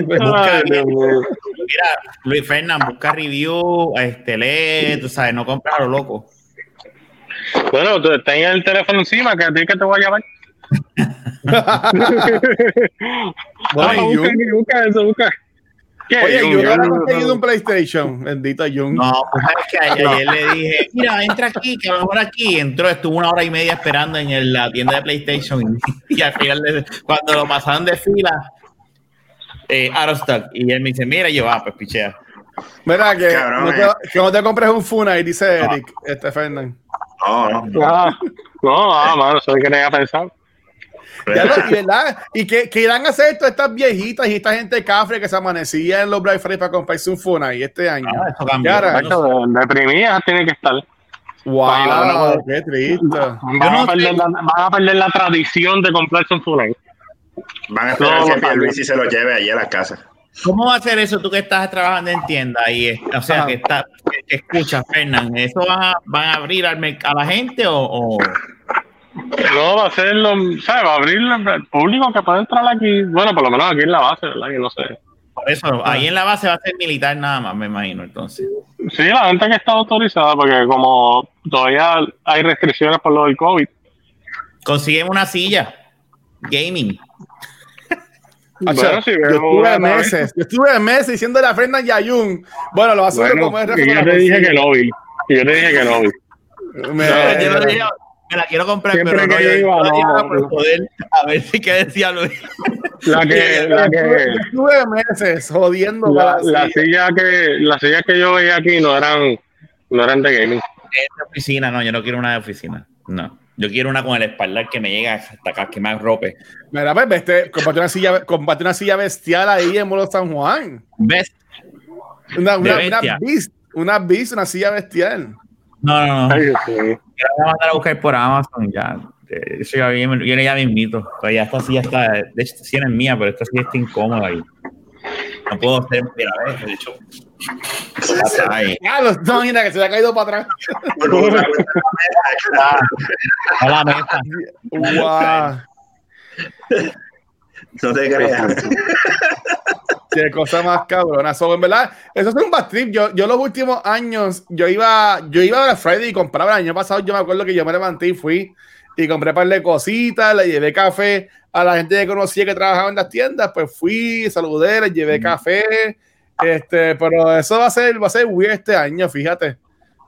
busca, mira, Luis Fernán, busca review, este, lee, tú sabes, no compras a lo loco. Bueno, tú estás en el teléfono encima, que a ti que te voy a llamar. (laughs) bueno, no, busca, busca eso, busca. ¿Qué? Oye, yo no he conseguido un PlayStation, bendito Jung. No, pues es que ayer, ayer, le dije, mira, entra aquí, que mejor aquí entró, estuvo una hora y media esperando en la tienda de PlayStation y, (laughs) y al final, cuando lo pasaron de fila, eh, out of stock. Y él me dice, mira, yo, ah, pues pichea. Mira, que, Cabrón, no te, eh. que no te compres un Funa y dice Eric, no. este Fernan. No, no. Ah, no, ah, mano, eso es que tenía pensado. Ya lo, y, ¿verdad? y que, que, irán a hacer todas estas viejitas y esta gente cafre que se amanecía en los Black Friday para comprarse un Funa y este año. Ah, eso no deprimidas tiene que estar. Wow, Bailando. qué triste. Van, no a perder la, van a perder la tradición de comprarse un Funa. Van a esperar no, que Luis y se lo lleve allí a la casa. ¿Cómo va a ser eso tú que estás trabajando en tienda y o sea que, está, que escuchas, Fernán? ¿Eso van a, van a abrir al a la gente o, o, No, va a ser lo, ¿sabes? Va a abrir el público que puede entrar aquí. Bueno, por lo menos aquí en la base, ¿verdad? Que no sé. Por eso, ahí en la base va a ser militar nada más, me imagino, entonces. Sí, la gente que está autorizada, porque como todavía hay restricciones por lo del COVID. Consiguen una silla, gaming. Bueno, sea, sí, yo estuve meses, yo estuve meses diciendo la Fernan Yayun. Bueno, lo va a hacer bueno, como es y yo te dije que no vi. Y yo te dije que no vi. Me, no, yo no dije, me la quiero comprar, Siempre pero no, yo, iba, no, no, por poder a ver si qué decía Luis. La que, la que estuve meses jodiendo la, la silla que la silla que yo veía aquí no eran no eran de gaming. Es de oficina, no, yo no quiero una de oficina. No. Yo quiero una con el espaldar que me llega hasta acá, que me rope. Mira, pues, este, comparte una silla, comparte una silla bestial ahí en Molo San Juan. Best. Una, una, una beast, una beast, una silla bestial. No, no, no. Ay, sí. Yo voy a mandar a buscar por Amazon ya. Eso ya, yo ya me invito. Pues ya esta silla está, de hecho, esta silla es mía, pero esta silla está incómoda ahí. No puedo hacer, mira, a ver, de hecho. Ah, los, no, mira que se le ha caído para atrás. a la mesa. Wow. No te creas. Qué cosa más cabrona. So, en verdad, eso es un bad trip. Yo, yo los últimos años, yo iba, yo iba a Friday y compraba. El año pasado yo me acuerdo que yo me levanté y fui y compré un par de cositas, le llevé café a la gente que conocía que trabajaba en las tiendas, pues fui, saludé, le llevé café, este, pero eso va a ser, va a ser weird este año, fíjate.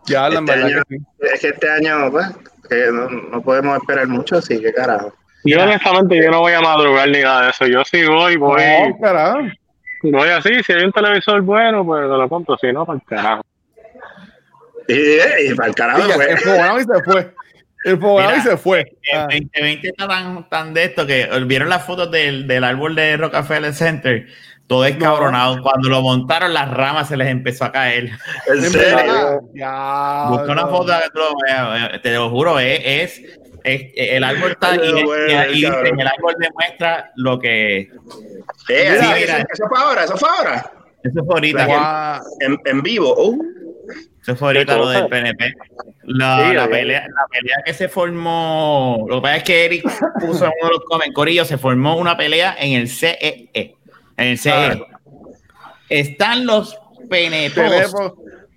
Ya este verdad año, que sí. Es que este año, pues, que no, no, podemos esperar mucho, así que carajo. Yo honestamente yo no voy a madrugar ni nada de eso, yo sí voy, voy. No, carajo. Voy así, si hay un televisor bueno, pues te lo compro, si no, para el carajo. Y, y para el carajo, y pues. El fogón y se fue. El fogón y se fue. El 2020 está tan, tan de esto que vieron las fotos del, del árbol de Rockefeller Center todo es cabronado. No. Cuando lo montaron, las ramas se les empezó a caer. ¿En serio? Ya, Busca una foto que tú lo veas. Te lo juro, es, es, es el árbol está y, bueno, y, el árbol demuestra lo que. Eh, sí, mira, eso, eso, fue ahora, eso fue ahora. Eso fue ahorita. En, en, vivo. Uh. Eso fue ahorita lo del PNP. La, sí, la, pelea, la pelea que se formó. Lo que pasa es que Eric puso en uno de los comentarios, Corillo, se formó una pelea en el CEE. En. Ah. Están los penepos.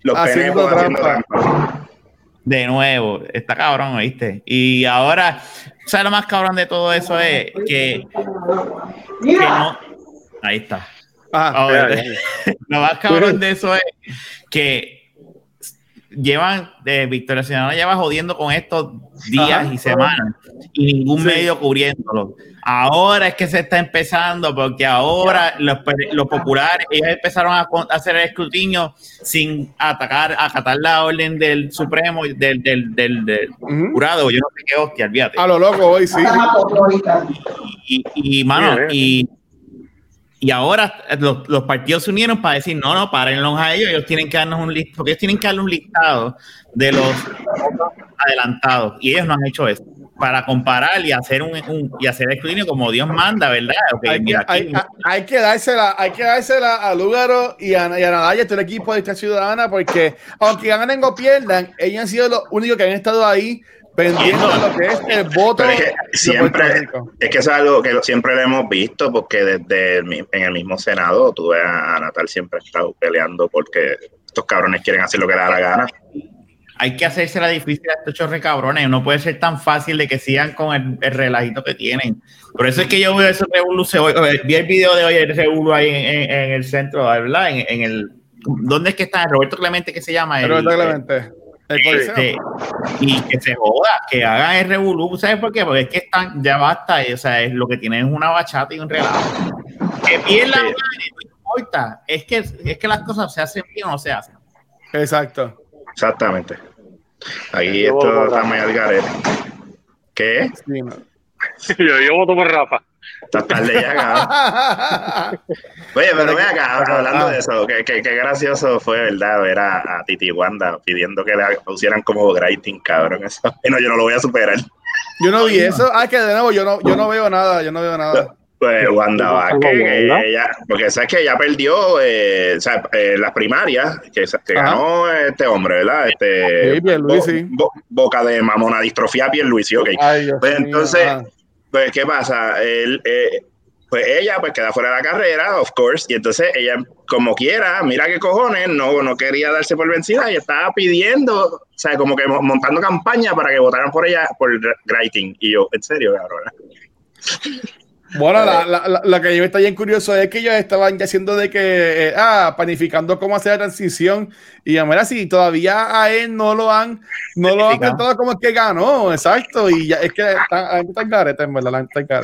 Los haciendo trampa. trampa. De nuevo, está cabrón, ¿viste? Y ahora, ¿sabes lo más cabrón de todo eso? Es que, que no, Ahí está. Ah, (laughs) lo más cabrón de eso es que llevan, de Victoria Ciudadana lleva jodiendo con estos días y semanas y ningún medio cubriéndolo. Ahora es que se está empezando, porque ahora los, los populares, ellos empezaron a, hacer el escrutinio sin atacar, acatar la orden del Supremo, del, del, del, jurado. Yo no sé qué hostia, olvídate. A lo loco hoy, sí. Y, y, mano, y y ahora los, los, partidos se unieron para decir, no, no, párenlos a ellos, ellos tienen que darnos un listado, porque ellos tienen que darle un listado de los adelantados. Y ellos no han hecho eso. Para comparar y hacer un, y hacer el escrutinio como Dios manda, ¿verdad? hay, que, hay, que dársela, hay que dársela a Lugaro y a, y a Nadal todo el equipo de esta ciudadana, porque aunque ganen o pierdan, ellos han sido los únicos que han estado ahí pendiente de lo que es el voto. Es que siempre, es que es algo que siempre lo hemos visto, porque desde el, en el mismo Senado, tú ves a, Natal siempre ha estado peleando porque estos cabrones quieren hacer lo que da la gana. Hay que hacerse la difícil a estos chorre cabrones, no puede ser tan fácil de que sigan con el, relajito que tienen. Por eso es que yo veo ese revolución hoy, vi el video de hoy, el revuelo ahí en, el centro, ¿verdad? En, el, ¿dónde es que está? Roberto Clemente, que se llama? Roberto Clemente. Este, y que se joda, que hagan el revolú, ¿sabes por qué? Porque es que están, ya basta, o sea, es, lo que tienen es una bachata y un relajo. Que pierdan, no importa, es que, es que las cosas se hacen bien o no se hacen. Exacto. Exactamente. Ahí esto está muy al garete. ¿Qué? (laughs) yo, yo voto por Rafa. Estás tarde ya, (laughs) Oye, pero ven acá, hablando de eso, que, gracioso fue, ¿verdad? Ver a, Titi Wanda pidiendo que le pusieran como writing, cabrón. Eso, (laughs) no, yo no lo voy a superar. Yo no vi eso. Ah, que de nuevo, yo no, yo no veo nada, yo no veo nada. Pues Wanda va, que, ella, porque sabes que ella perdió eh, o sea, eh, las primarias, que, que ganó este hombre, ¿verdad? Este, sí, boca de mamona distrofia Pierluisi, ok. pues entonces, pues, ¿qué pasa? Él, eh, pues ella pues queda fuera de la carrera, of course, y entonces ella, como quiera, mira qué cojones, no, no quería darse por vencida y estaba pidiendo, o sea, como que montando campaña para que votaran por ella, por Writing. Y yo, en serio, cabrón. Bueno, la, la, la, que yo está bien curioso es que ellos estaban ya haciendo de que, eh, ah, planificando cómo hacer la transición. Y a ver si todavía a él no lo han, no lo han contado como que ganó, exacto. Y ya es que está, en careta, en verdad, la gente está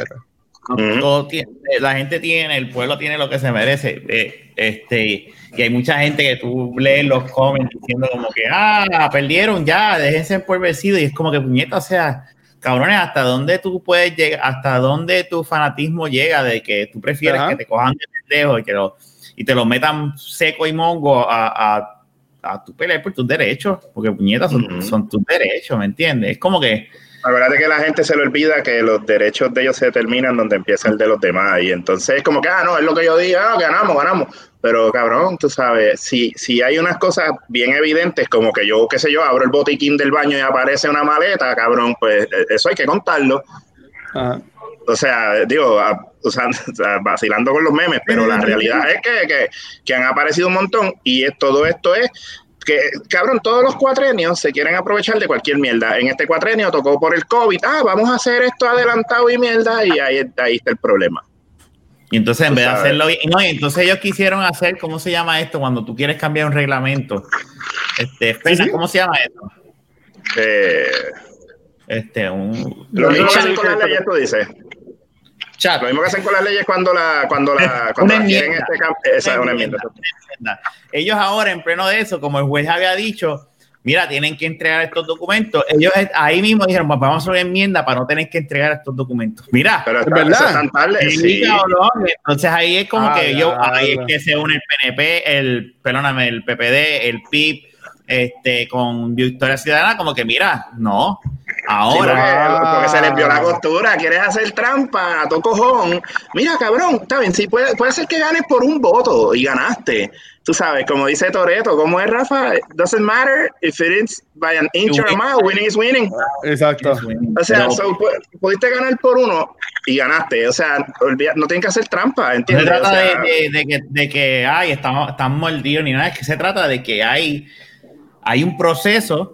en Todo tiene, la gente tiene, el pueblo tiene lo que se merece. Eh, este, y hay mucha gente que tú lees los comments diciendo como que, ah, perdieron ya, déjense por vencido. Y es como que, puñeta, o sea, cabrones, ¿hasta dónde tú puedes llegar, hasta dónde tu fanatismo llega de que tú prefieres que te cojan de pendejo y, que lo, y te lo metan seco y mongo a, a, a tu pelear por tus derechos? Porque puñetas son, son tus derechos, ¿me entiendes? Es como que es que la gente se le olvida que los derechos de ellos se determinan donde empieza el de los demás. Y entonces es como que, ah, no, es lo que yo diga, ah, ganamos, ganamos. Pero cabrón, tú sabes, si, si hay unas cosas bien evidentes, como que yo, qué sé yo, abro el botiquín del baño y aparece una maleta, cabrón, pues eh, eso hay que contarlo. O sea, digo, (laughs) o sea, vacilando con los memes, pero la (laughs) realidad es que, que, que han aparecido un montón y todo esto es que, cabrón, todos los cuatrenios se quieren aprovechar de cualquier mierda. En este cuatrenio tocó por el COVID, ah, vamos a hacer esto adelantado y mierda, y ahí, ahí está el problema. Y entonces, en vez de hacerlo bien, no, y entonces ellos quisieron hacer, ¿cómo se llama esto? Cuando tú quieres cambiar un reglamento. Este, ¿cómo se llama esto? Eh, este, un. Lo mismo que tú dices. Chat. Lo mismo que hacen con las leyes cuando la, cuando la, (laughs) cuando la quieren este esa es una enmienda. Ellos ahora, en pleno de eso, como el juez había dicho, mira, tienen que entregar estos documentos. Ellos ahí mismo dijeron, pues vamos a hacer una enmienda para no tener que entregar estos documentos. Mira, pero es verdad. sí. Entonces ahí es como que yo, ahí es que se une el PNP, el, perdóname, el PPD, el PIB, este, con Victoria Ciudadana, como que mira, no, Ahora. porque, se les vio la costura, quieres hacer trampa a tu cojón. Mira, cabrón, está bien, sí, puede, puede ser que ganes por un voto y ganaste. Tú sabes, como dice Toreto, ¿cómo es Rafa? Doesn't matter if it is by an inch or a mile, winning is winning. Exacto. O sea, pudiste ganar por uno y ganaste. O sea, no tienes que hacer trampa, ¿entiendes? No se trata de, de, que, de que ay, estamos, estamos mordidos ni nada, es que se trata de que hay, hay un proceso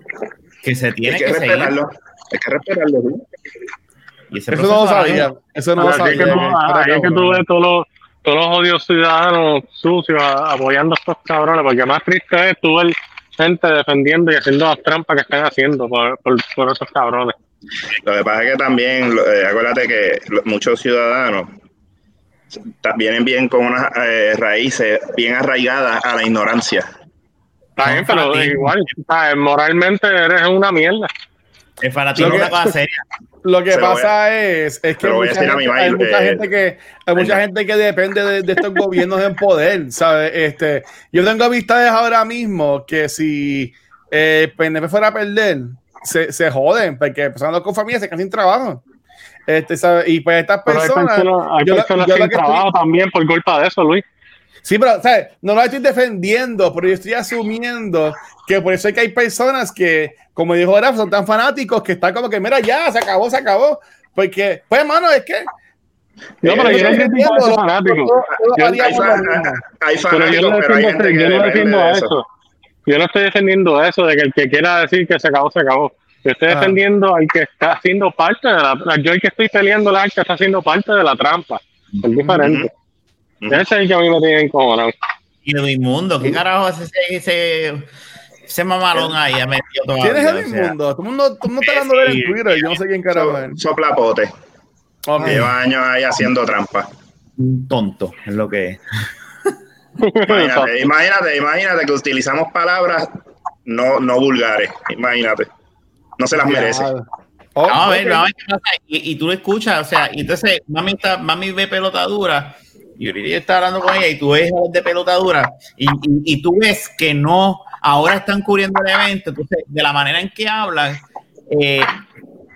que se tiene que, que respetarlo. seguir. Hay que respetarlo. Y eso no lo sabía. Eso no lo sabía. Es que, tú ves todos los, todos los odios ciudadanos sucios apoyando a estos cabrones, porque más triste es tú ver gente defendiendo y haciendo las trampas que están haciendo por, por, esos cabrones. Lo que pasa es que también, eh, acuérdate que muchos ciudadanos vienen bien con unas eh, raíces bien arraigadas a la ignorancia. Está bien, pero igual, moralmente eres una mierda. El fanatismo es una cosa seria. Lo que pasa es, es que mucha gente, hay mucha, eh, gente, que hay mucha gente que depende de, estos gobiernos en poder, ¿sabes? Este, yo tengo amistades ahora mismo que si eh, PNP fuera a perder, se, se joden, porque personas con familia se quedan sin trabajo. Este, ¿sabes? Y pues estas personas. Hay personas, sin trabajo también por culpa de eso, Luis. Sí, pero ¿sabes? no lo estoy defendiendo, pero yo estoy asumiendo que por eso es que hay personas que, como dijo Graf, son tan fanáticos que están como que, mira, ya, se acabó, se acabó. Porque, pues, hermano, es que. No, pero yo no. Hay fanáticos, pero hay gente que yo no defiendo eso. Yo no estoy defendiendo eso de que el que quiera decir que se acabó, se acabó. Yo estoy ah. defendiendo al que está haciendo parte de la. Yo el que estoy peleando la que está haciendo parte de la trampa. Es diferente. El que a mí me tiene encojonado. Y lo inmundo, ¿qué carajo es ese, ese, ese mamalón ahí? Ya metido todo ¿Quién es el inmundo? Todo el mundo, todo el mundo está hablando de él en Twitter. Yo no sé quién carajo es. Soplapote. Okay. Lleva años ahí haciendo trampa. Un tonto, es lo que es. Imagínate, (laughs) imagínate, imagínate que utilizamos palabras no, no vulgares. Imagínate. No se las merece. Oh, a ver, a ver qué pasa. Y, y, tú lo escuchas, o sea, y entonces mami, está, mami ve pelota dura y Yuri está hablando con ella y tú ves de pelotadura y, y, tú ves que no, ahora están cubriendo el evento, entonces de la manera en que hablan, eh,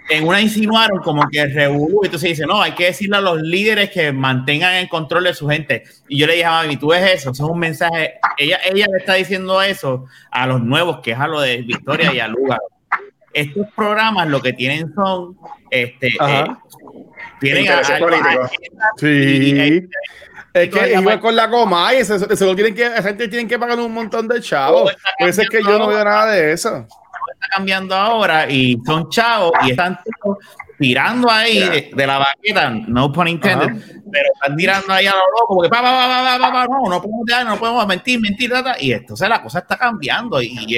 en una insinuaron como que revolú, entonces dice, no, hay que decirle a los líderes que mantengan el control de su gente. Y yo le dije a mami, tú ves eso, eso es un mensaje, ella, ella le está diciendo eso a los nuevos, que es a lo de Victoria y a Lugar. Estos programas lo que tienen son, este, eh, tienen a, sí. Es que igual con la coma, y se, se, lo tienen que, la gente tiene que pagar un montón de chavos. Por eso es que yo no veo nada de eso. Está cambiando ahora y son chavos y están tirando ahí de, la baqueta, no pun intended, pero están tirando ahí a lo loco, porque pa, pa, pa, pa, pa, no, no podemos, no podemos mentir, mentir, y esto, o sea, la cosa está cambiando y, y,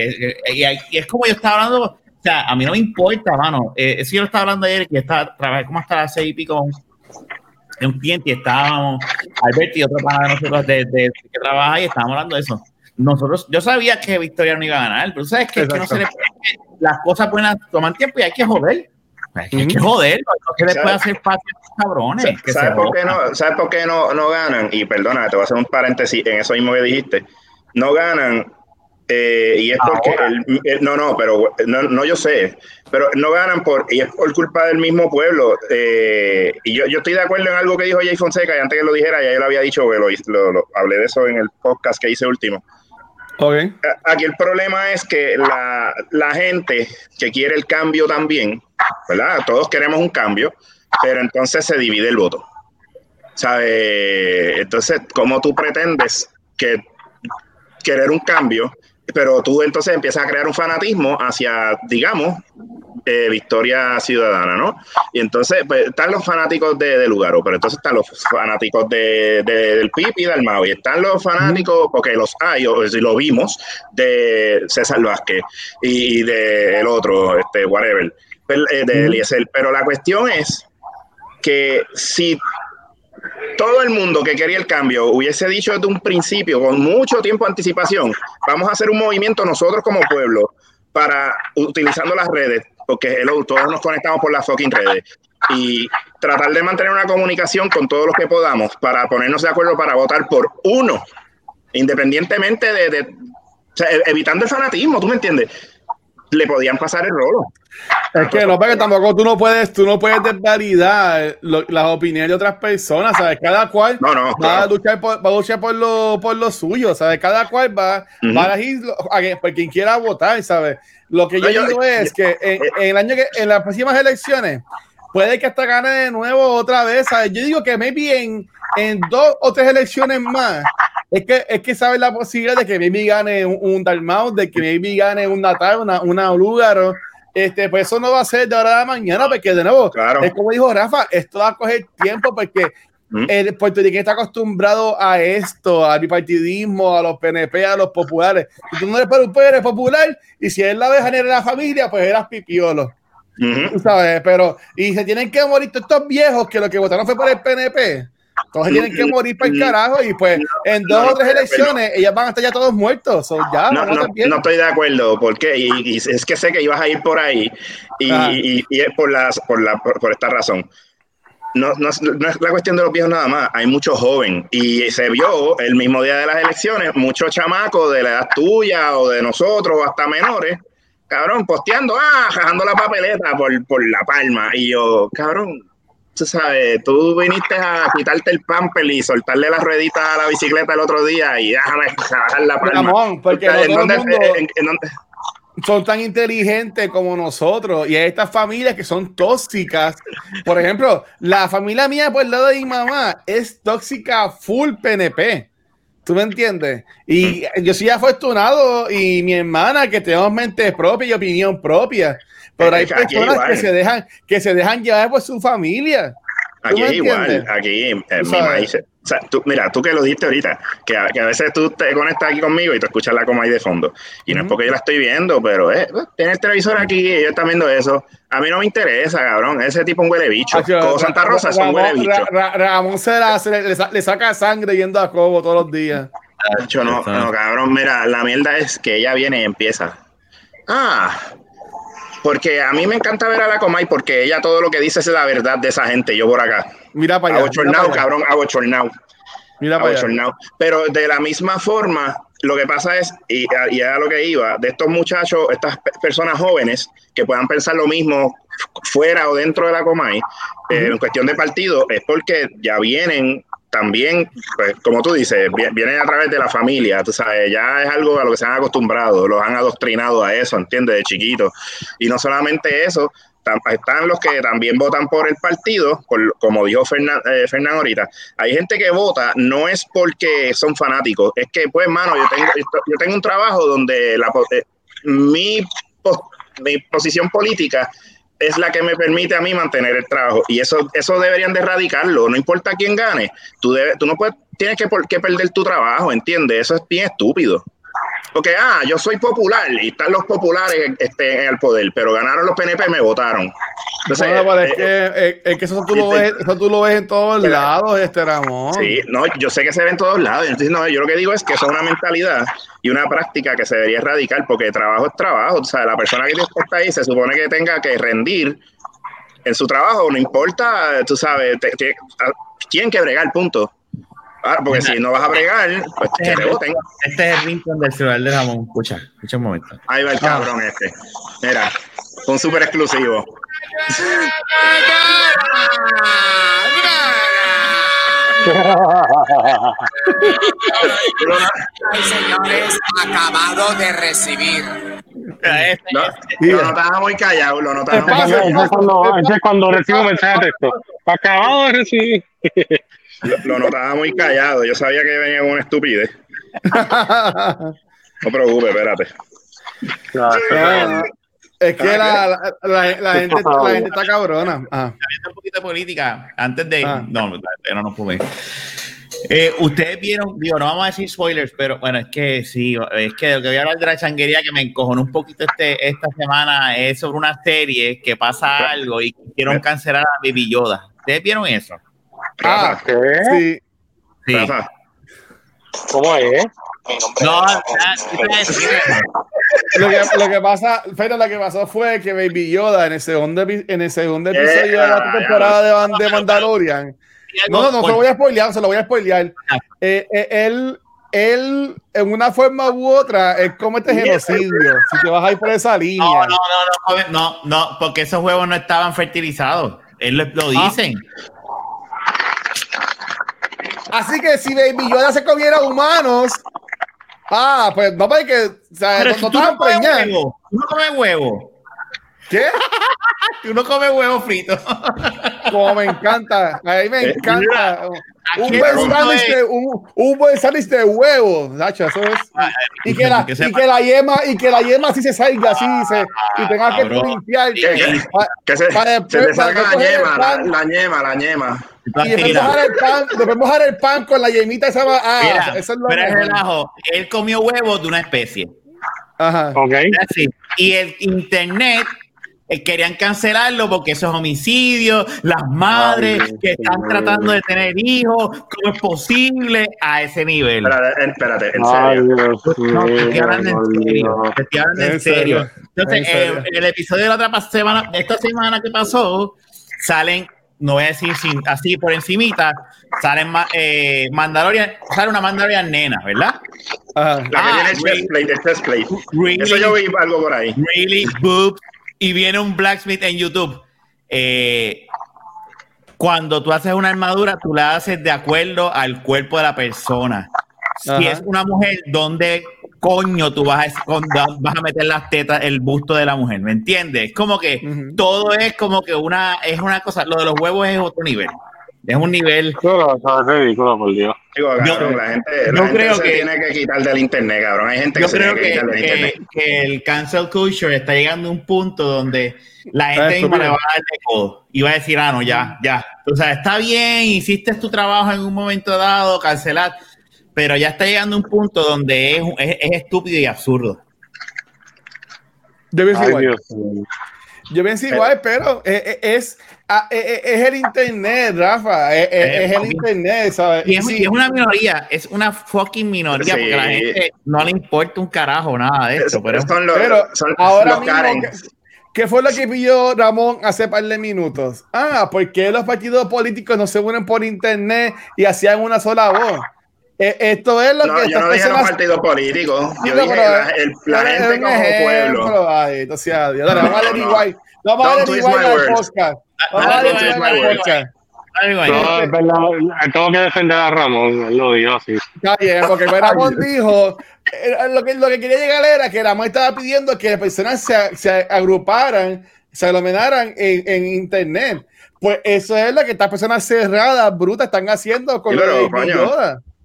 y, es como yo estaba hablando, o sea, a mí no me importa, mano, eh, si yo estaba hablando ayer que está, como hasta las seis y pico un cliente y estábamos, Alberto y otro pana de nosotros de, de, que trabaja y estábamos hablando de eso. Nosotros, yo sabía que Victoria no iba a ganar, pero sabes que, es que no se le las cosas pueden tomar tiempo y hay que joder. Hay que, joder, no que después hacer fácil cabrones. ¿Sabes, por qué no, ¿Sabes por qué no, no ganan? Y perdona, te voy a hacer un paréntesis en eso mismo que dijiste. No ganan eh, y es porque no, no, pero no, no, yo sé, pero no ganan por, y es por culpa del mismo pueblo. Eh, y yo, yo estoy de acuerdo en algo que dijo Jay Fonseca, y antes que lo dijera, ya yo lo había dicho, lo, lo, hablé de eso en el podcast que hice último. Okay. Aquí el problema es que la, la gente que quiere el cambio también, ¿verdad? Todos queremos un cambio, pero entonces se divide el voto. ¿Sabe? Entonces, ¿cómo tú pretendes que querer un cambio pero tú entonces empiezas a crear un fanatismo hacia, digamos, eh, Victoria Ciudadana, ¿no? Y entonces, pues, están los fanáticos de, de Lugaro, pero entonces están los fanáticos de, del PIP y del MAO, y están los fanáticos, porque los hay, o si lo vimos, de César Vázquez y, del otro, este, whatever, pues, eh, de Eliezer. Pero la cuestión es que si todo el mundo que quería el cambio hubiese dicho desde un principio, con mucho tiempo de anticipación, vamos a hacer un movimiento nosotros como pueblo para, utilizando las redes, porque todos nos conectamos por las fucking redes, y tratar de mantener una comunicación con todos los que podamos para ponernos de acuerdo para votar por uno, independientemente de, evitando el fanatismo, ¿tú me entiendes? Le podían pasar el rolo. Es que no, porque tampoco tú no puedes, tú no puedes desvalidar las opiniones de otras personas, ¿sabes? Cada cual va, a luchar por, va a luchar por lo, por lo suyo, ¿sabes? Cada cual va, va a elegir por quien quiera votar, ¿sabes? Lo que yo, digo es que en, el año que, en las próximas elecciones, puede que hasta gane de nuevo otra vez, ¿sabes? Yo digo que maybe en, en dos o tres elecciones más, es que, es que sabes la posibilidad de que maybe gane un, un Dalmau, de que maybe gane un Natal, una, una Lugaro, este, pues eso no va a ser de ahora a la mañana, porque de nuevo, es como dijo Rafa, esto va a coger tiempo porque mm. el puertorriqueño está acostumbrado a esto, al bipartidismo, a los PNP, a los populares. Si tú no eres un eres popular, y si él la deja en la familia, pues eras pipiolo. ¿Sabes? Pero, y se tienen que morir todos estos viejos que lo que votaron fue por el PNP. Todos tienen que morir para el carajo y pues en dos o tres elecciones ellas van a estar ya todos muertos. ya, no, no, no, estoy de acuerdo, porque y, y, es que sé que ibas a ir por ahí y, y, y es por, las, por, la, por, esta razón. No, no, es la cuestión de los viejos nada más, hay muchos jóvenes y se vio el mismo día de las elecciones, muchos chamacos de la edad tuya o de nosotros o hasta menores, cabrón, posteando, ah, jajando la papeleta por, por la palma. Y yo, cabrón, tú sabes, tú viniste a quitarte el pamper y soltarle las rueditas a la bicicleta el otro día y déjame bajar la palma. porque son tan inteligentes como nosotros y hay estas familias que son tóxicas. Por ejemplo, la familia mía por el lado de mi mamá es tóxica full PNP. ¿Tú me entiendes? Y yo soy afortunado y mi hermana que tenemos mente propia y opinión propia. Pero hay personas que se dejan que se dejan llevar por su familia. Aquí es igual, aquí en mi maíz. O sea, tú, mira, tú que lo dijiste ahorita, que a, que a, veces tú te conectas aquí conmigo y tú escuchas la coma ahí de fondo. Y no es porque yo la estoy viendo, pero eh, tiene el televisor aquí y ellos están viendo eso. A mí no me interesa, cabrón. Ese tipo es un huele bicho. Como Santa Rosa es un huele bicho. Ramón se, le, le, saca sangre yendo a Cobo todos los días. no, no, cabrón. Mira, la mierda es que ella viene y empieza. Ah, porque a mí me encanta ver a la Comay porque ella todo lo que dice es la verdad de esa gente, yo por acá. Mira para allá. Abochornado, cabrón, abochornado. Mira para allá. Pero de la misma forma, lo que pasa es, y, y a lo que iba, de estos muchachos, estas personas jóvenes que puedan pensar lo mismo fuera o dentro de la Comay, eh, en cuestión de partido, es porque ya vienen también, pues, como tú dices, vienen a través de la familia, tú sabes, ya es algo a lo que se han acostumbrado, los han adoctrinado a eso, ¿entiendes? De chiquito. Y no solamente eso, están los que también votan por el partido, como dijo Fernando eh, ahorita. Hay gente que vota no es porque son fanáticos, es que, pues, mano, yo tengo, yo tengo un trabajo donde la, eh, mi, mi posición política es la que me permite a mí mantener el trabajo. Y eso, eso deberían de erradicarlo. No importa quién gane, tú, debes, tú no puedes, tienes que, por perder tu trabajo, ¿entiendes? Eso es bien estúpido. Porque, ah, yo soy popular y están los populares este, en el poder, pero ganaron los PNP y me votaron. Entonces, es, que, eh, es, que, eso, tú lo ves, eso tú lo ves en todos lados, este Ramón. Sí, no, yo sé que se ve en todos lados. Entonces, no, yo lo que digo es que eso es una mentalidad y una práctica que se debería erradicar porque trabajo es trabajo. O sea, la persona que está ahí se supone que tenga que rendir en su trabajo, no importa, tú sabes, te, te, tienen que bregar, punto. Ah, porque si no vas a bregar, pues este, que te voten. Este es el ringtone del celular de Ramón. Escucha, escucha un momento. Ahí va el cabrón este. Mira, un súper exclusivo. Ay, señores, acabado de recibir. No, lo notaba muy callado, lo notaba muy callado. Es cuando, es cuando recibo mensaje de texto. Acabado de recibir. Lo, notaba muy callado. Yo sabía que venía con una estupidez. No preocupes, espérate. es que la, la, la, gente, la gente está cabrona. Ah. Un poquito de política antes de. Ah. No, no nos pude. Eh, ustedes vieron, digo, no vamos a decir spoilers, pero bueno, es que sí, es que lo que voy a hablar de la changuería que me encojonó un poquito este, esta semana es sobre una serie que pasa algo y quieren cancelar a Baby Yoda. ¿Ustedes vieron eso? Ah, Sí. sí. ¿Cómo es? No, lo, que, lo que pasa, pero lo que pasó fue que Baby Yoda en el segundo, en el segundo episodio de la temporada de, de Mandalorian. No, no, no, se lo voy a spoilear, se lo voy a spoilear. Eh, eh, él, él, en una forma u otra, es como este genocidio. Si te vas a ir por esa línea. No, no, no, no, no, no porque esos huevos no estaban fertilizados. Él lo ah. dicen. Así que si Baby Yoda se comiera humanos, ah, pues no para que. O sea, no, si tú no comes huevo. Tú no comes huevo. ¿Qué? (laughs) tú no comes huevo frito. (laughs) como me encanta, a mí me eh, encanta. Un buen, sándwich de, un, un buen sándwich de huevo, Nacho, eso es. Ah, y que, la, y que la yema, y que la yema así se salga, así se, y tenga que limpiar. Que, se, se le salga la yema, la, yema, la yema. Y después mojar, el pan, después mojar el pan con la yemita esa. Ah, eso es lo pero es relajo. Él comió huevos de una especie. Ajá. Okay. Y el internet eh, querían cancelarlo porque eso es homicidio, las madres que están tratando de tener hijos, ¿cómo es posible a ese nivel? Espérate, espérate en serio. no, estoy hablando en serio. Estoy hablando en serio. Entonces, eh, en el episodio de la otra semana, esta semana que pasó, salen, no voy a decir sin, así por encimita, salen eh, Mandalorian, sale una Mandalorian nena, ¿verdad? La que ah, tiene el chest plate, Eso yo vi algo por ahí. Really, boobs, y viene un blacksmith en YouTube. Eh, cuando tú haces una armadura, tú la haces de acuerdo al cuerpo de la persona. Si es una mujer, ¿dónde coño tú vas a, vas a meter las tetas, el busto de la mujer? ¿Me entiendes? Es como que todo es como que una, es una cosa, lo de los huevos es otro nivel. Es un nivel. es ridículo, por Dios. Digo, cabrón, la gente, la gente creo se que, tiene que quitar del internet, cabrón. Hay gente que yo creo que, que, que, el cancel culture está llegando a un punto donde la gente misma le va a dar de codo y va a decir, ah, no, ya, ya. O sea, está bien, hiciste tu trabajo en un momento dado, cancelar, pero ya está llegando a un punto donde es, es, es estúpido y absurdo. Debe ser igual. Yo pienso igual, pero es Ah, eh, eh, es, el internet, Rafa. Es, el internet, ¿sabes? Y es, una minoría, es una fucking minoría, porque a la gente no le importa un carajo nada de esto. Pero, ahora mismo, ¿qué, fue lo que pidió Ramón hace par de minutos? Ah, porque los partidos políticos no se unen por internet y hacían una sola voz. E, esto es lo que. Yo no dije los partidos políticos. Yo dije la, el, la gente como pueblo. Ay, entonces, Dios, vamos a leer igual. Vamos a leer igual al podcast. No, es verdad, tengo que defender a Ramón, lo digo así. Está bien, porque Ramón dijo, eh, lo que, lo que quería llegar era que Ramón estaba pidiendo que las personas se, se agruparan, se aglomeraran en, en, internet. Pues eso es lo que estas personas cerradas, brutas, están haciendo con lo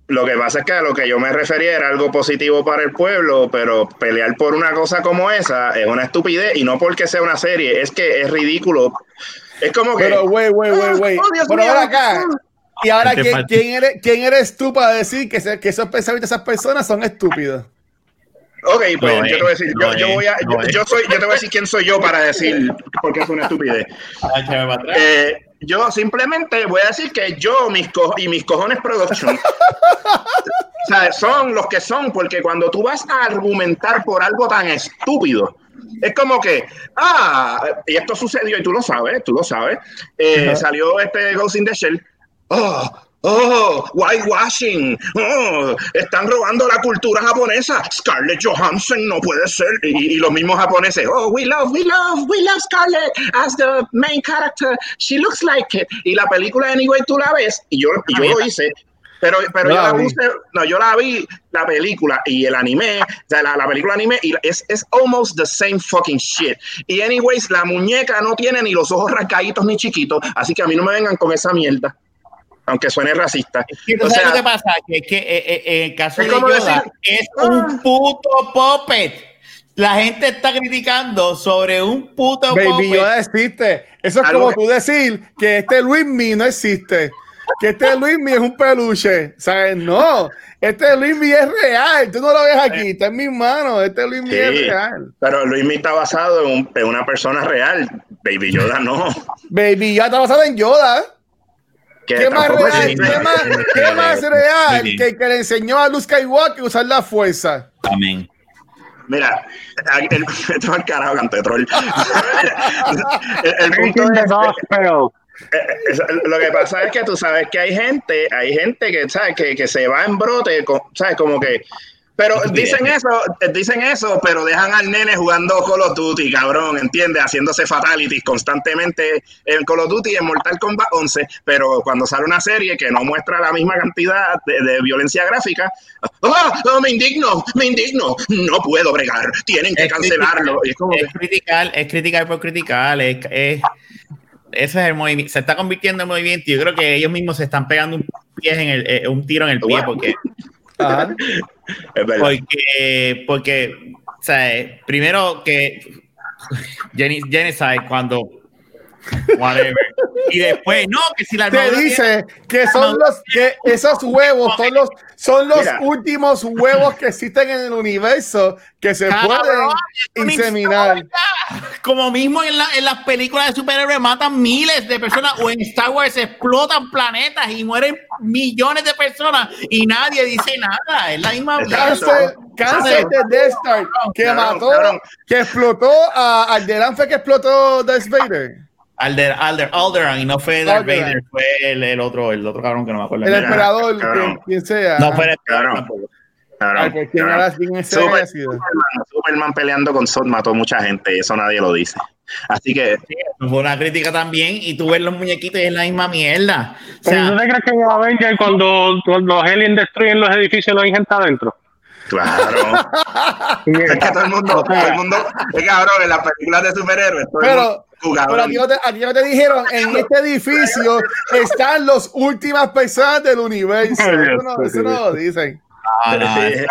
Lo que pasa es que a lo que yo me refería era algo positivo para el pueblo, pero pelear por una cosa como esa es una estupidez y no porque sea una serie, es que es ridículo es como que. Pero, güey, güey, güey, güey. Oh, Pero ahora acá. Y ahora, ¿quién, ¿quién, eres, ¿quién eres tú para decir que, que esos pensamientos de esas personas son estúpidos? Ok, pues yo te voy a decir, yo, yo, voy a, yo, soy, yo te voy a decir quién soy yo para decir por qué es una estupidez. Eh, yo simplemente voy a decir que yo mis y mis cojones production (laughs) o sea, son los que son, porque cuando tú vas a argumentar por algo tan estúpido, es como que, ah, y esto sucedió y tú lo sabes, tú lo sabes. Eh, salió este Ghost in the Shell. Oh, oh, whitewashing. Oh, están robando la cultura japonesa. Scarlett Johansson no puede ser. Y, los mismos japoneses, oh, we love, we love, we love Scarlett as the main character. She looks like it. Y la película, anyway, tú la ves, y yo, y yo lo hice. Pero, pero yo, la vi, no, yo la vi, la película y el anime, o sea, la, la, película anime, y es, es almost the same fucking shit. Y anyways, la muñeca no tiene ni los ojos rascaditos ni chiquitos, así que a mí no me vengan con esa mierda. Aunque suene racista. o sea, lo que pasa? Que, que eh, eh, en el caso de Yoda es un ah. puto puppet. La gente está criticando sobre un puto Baby Yoda existe. Eso es como tú decir que este Luis Mi no existe que este Luismi es un peluche. ¿Sabes? No, este Luismi es real. Tú no lo ves aquí, está en mis manos. Este Luismi es real. Pero Luismi está basado en, una persona real. Baby Yoda no. Baby Yoda está basado en Yoda. ¿Qué más, real, ¿qué, más, ¿Qué más, real que, que le enseñó a Luke Skywalker a usar la fuerza? Amén. Mira, el, (laughs) esto es el carajo, cantetrol. (laughs) el, el punto es, eh, lo que pasa es que tú sabes que hay gente, hay gente que, ¿sabes? Que, que se va en brote, ¿sabes? Como que pero dicen eso, dicen eso, pero dejan al nene jugando Call of Duty, cabrón, ¿entiendes? Haciéndose fatalities constantemente en Call of Duty en Mortal Kombat 11, pero cuando sale una serie que no muestra la misma cantidad de, violencia gráfica, ¡oh, me indigno, me indigno, no puedo bregar, tienen que cancelarlo. Es, es, criticar, es criticar por criticar, es ese es el movimiento, se está convirtiendo en movimiento. Yo creo que ellos mismos se están pegando un, pie en el, eh, un tiro en el pie porque. (laughs) es verdad. Porque, porque, o sea, primero que Jenny, Jenny sabe cuando whatever. Y después, no, que si la Te dice que son los que esos huevos son los son los últimos huevos que existen en el universo que se pueden inseminar. Como mismo en, la, en, las películas de superhéroes matan miles de personas o en Star Wars explotan planetas y mueren millones de personas y nadie dice nada. Es la misma cáncer, cáncer de Death Star que mató, que explotó a Alderan fue que explotó Darth Vader. Alder, Alder, Alderan, y no fue Darth Vader, fue el, el, otro, el otro cabrón que no me acuerdo. El emperador, quien, quien, sea. No fue el emperador Superman, peleando con Zod mató mucha gente y eso nadie lo dice. Así que. Sí, fue una crítica también. Y tú ves los muñequitos y es la misma mierda. O sea, ¿Tú te crees que en Avengers cuando, cuando los aliens destruyen los edificios, no hay gente adentro? Claro. (laughs) es que todo el mundo, todo el mundo, es cabrón, en las películas de superhéroes. Pero, pero aquí no, te, aquí no, te, dijeron, en este edificio están las últimas personas del universo. Eso no, eso no lo dicen. No, es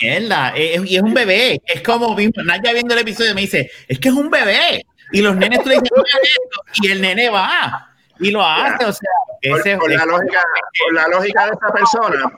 mierda. y es un bebé. Es como Naya viendo el episodio me dice, es que es un bebé. Y los nenes tú le dices, y el nene va y lo hace. O sea, ese, por, la lógica, por la lógica de esta persona,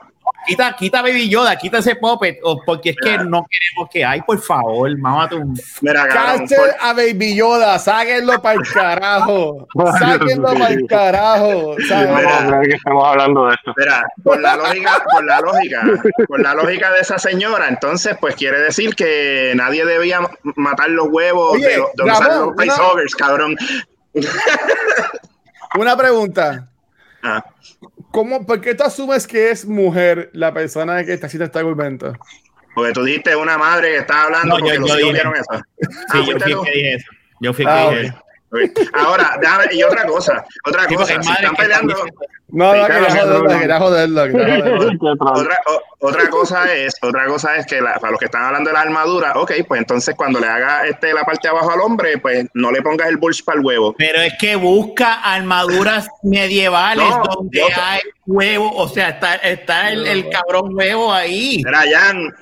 Quita, quita Baby Yoda, quita ese puppet, porque es que no queremos que hay, por favor, mamá tú. Cáncer a Baby Yoda, sáquenlo para el carajo. (laughs) Sáquenlo para el carajo. Mira, que estamos hablando de esto. Mira, por la lógica, por la lógica, por la lógica de esa señora, entonces, pues quiere decir que nadie debía matar los huevos de, los, de los cabrón. Una pregunta. Ah. ¿Cómo, ¿Por qué tú asumes que es mujer la persona que está haciendo este argumento? Porque tú dijiste una madre que estaba hablando porque los hijos vieron eso. Sí, ah, yo fui que dije eso. Yo fui que ah, dije eso. Ahora, déjame, y otra cosa, otra cosa, si están peleando, no, no, joderlo, quería joderlo. otra, otra cosa es, otra cosa es que para los que están hablando de la armadura, ok, pues entonces cuando le haga este la parte de abajo al hombre, pues no le pongas el bulge para el huevo. Pero es que busca armaduras (laughs) medievales donde hay huevo, o sea, está, está el, el cabrón huevo ahí. Ryan,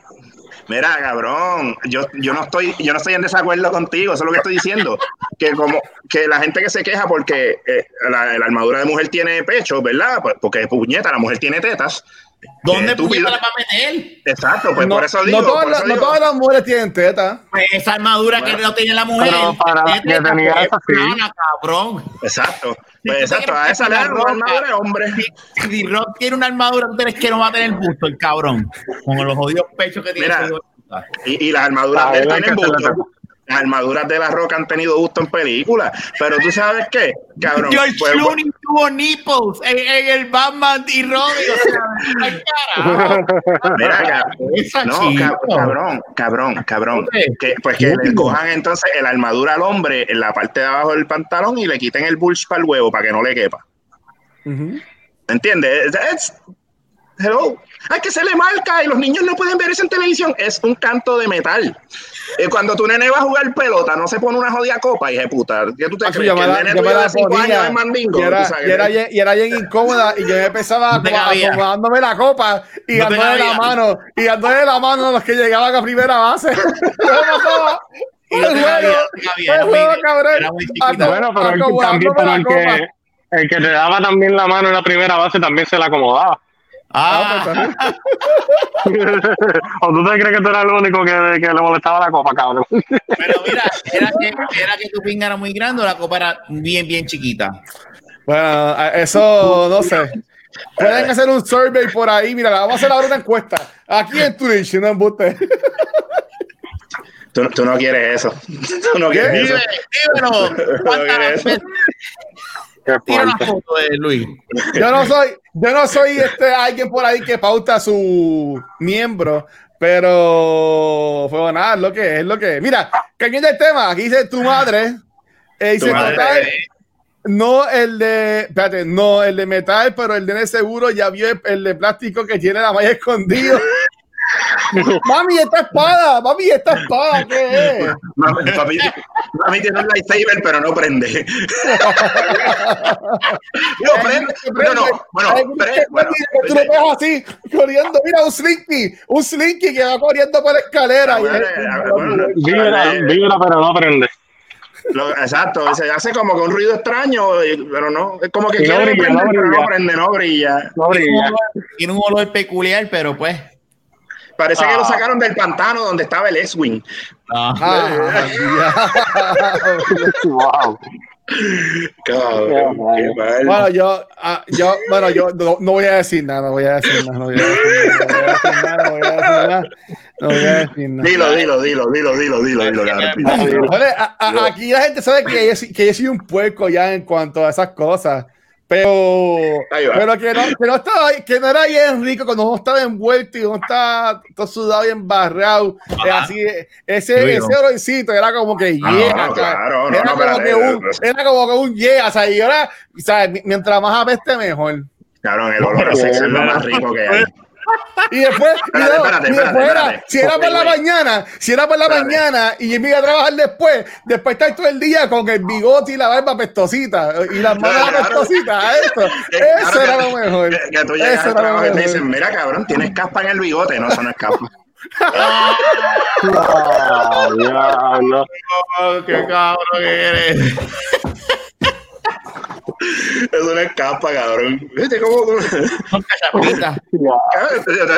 Mira, cabrón, yo, yo no estoy, yo no estoy en desacuerdo contigo, eso es lo que estoy diciendo. Que como que la gente que se queja porque eh, la, armadura de mujer tiene pecho, ¿verdad? Pues porque puñeta, la mujer tiene tetas. ¿Dónde tú la va a meter? Exacto, pues por eso digo. No todas, no todas las mujeres tienen tetas. Pues esa armadura que no tiene la mujer. Pero para que tenía esa cabrón. Exacto. Pues exacto, a esa le dan una armadura hombre. Si, Rock tiene una armadura, tú crees que no va a tener busto el cabrón. Con los jodidos pechos que tiene. y, y, las armaduras de él tienen busto las armaduras de la roca han tenido gusto en películas. Pero tú sabes qué, cabrón. George pues, Clooney tuvo nipples en, en, el Batman y Robin. O sea, (laughs) cara. Mira, no, cabrón, cabrón, cabrón. Que, pues que le cojan entonces la armadura al hombre en la parte de abajo del pantalón y le quiten el bulge para el huevo para que no le quepa. ¿Me ¿Entiendes? hello. Ay, que se le marca y los niños no pueden ver eso en televisión. Es un canto de metal. Eh, cuando tu nene va a jugar pelota, no se pone una jodida copa, y de puta. ¿Qué tú te ah, crees? que el nene tuviera 5 años de mandingo. Y era, y era, bien, y era bien incómoda y yo empezaba acomodándome la copa y no dándole la mano y dándole la mano a los que llegaban a primera base. (laughs) (laughs) Bueno, pero el, también, pero el que, el que te daba también la mano en la primera base también se la acomodaba. Ah, ah. (laughs) ¿O tú te crees que tú eras el único que, que le molestaba la copa, cabrón? Pero mira, era que, era que tu pinga era muy grande o la copa era bien, bien chiquita. Bueno, eso no sé. Pueden hacer un survey por ahí. Mira, vamos a hacer ahora una encuesta. Aquí en Twitch, no en Buste. Tú, tú, no quieres eso. (laughs) Tú no quieres eso. Dímelo. no Tira una foto de Luis. Yo no soy, yo no soy este alguien por ahí que pauta su miembro, pero fue nada, es lo que es, lo que es. Mira, cambiando el tema, aquí dice tu madre. Eh, dice total, no el de, espérate, no el de metal, pero el de seguro ya vio el, de plástico que tiene la malla escondido. (laughs) (laughs) mami, esta espada, mami, esta espada, ¿qué es? Mami, papi, mami tiene un lightsaber, pero no prende. (laughs) no, prende. No, no, bueno, prende. Bueno, tú lo ves así, corriendo. Mira, un slinky, un slinky que va corriendo por la escalera. Vibra, vibra, pero no prende. Lo, exacto, se hace como que un ruido extraño, pero no, es como que no quiere brilla, prender, no, brilla. no prende, no brilla. No brilla. Tiene un olor peculiar, pero pues. Parece ah. que lo ah. sacaron del pantano donde estaba el Eswin. Ah. wow. Cabrón, bueno, yo, uh, yo, bueno, yo no, no, voy a decir nada, no voy a decir nada, no voy a decir nada, no voy a decir nada, no voy a decir nada. Dilo, dilo, dilo, dilo, dilo, dilo, dilo. Aquí la gente sabe que yo, que yo soy un puerco ya en cuanto a esas cosas. Pero, pero que, no, que, no estaba, que no era bien rico cuando uno estaba envuelto y uno estaba todo sudado y embarrado. Así, ese, ese olorcito era como que ah, yeah, no, claro, era, como que un, era como que un yeah, o sea, y ahora, o sea, mientras más apeste, mejor. Claro, el olor a sexo es lo más rico que hay. (laughs) Y después, espérate, espérate, y después era, si era por la mañana, si era por la mañana y me iba a trabajar después, después estar todo el día con el bigote y la barba pestosita y las manos claro, pestositas, eso, eso era lo mejor. Que, que tú llegas al trabajo y te dicen, mira cabrón, tienes caspa en el bigote, no, eso no es caspa. oh, (laughs) diablo. Oh, (laughs) qué cabrón que eres. (laughs) Eso no escapa, cabrón. ¿Viste cómo?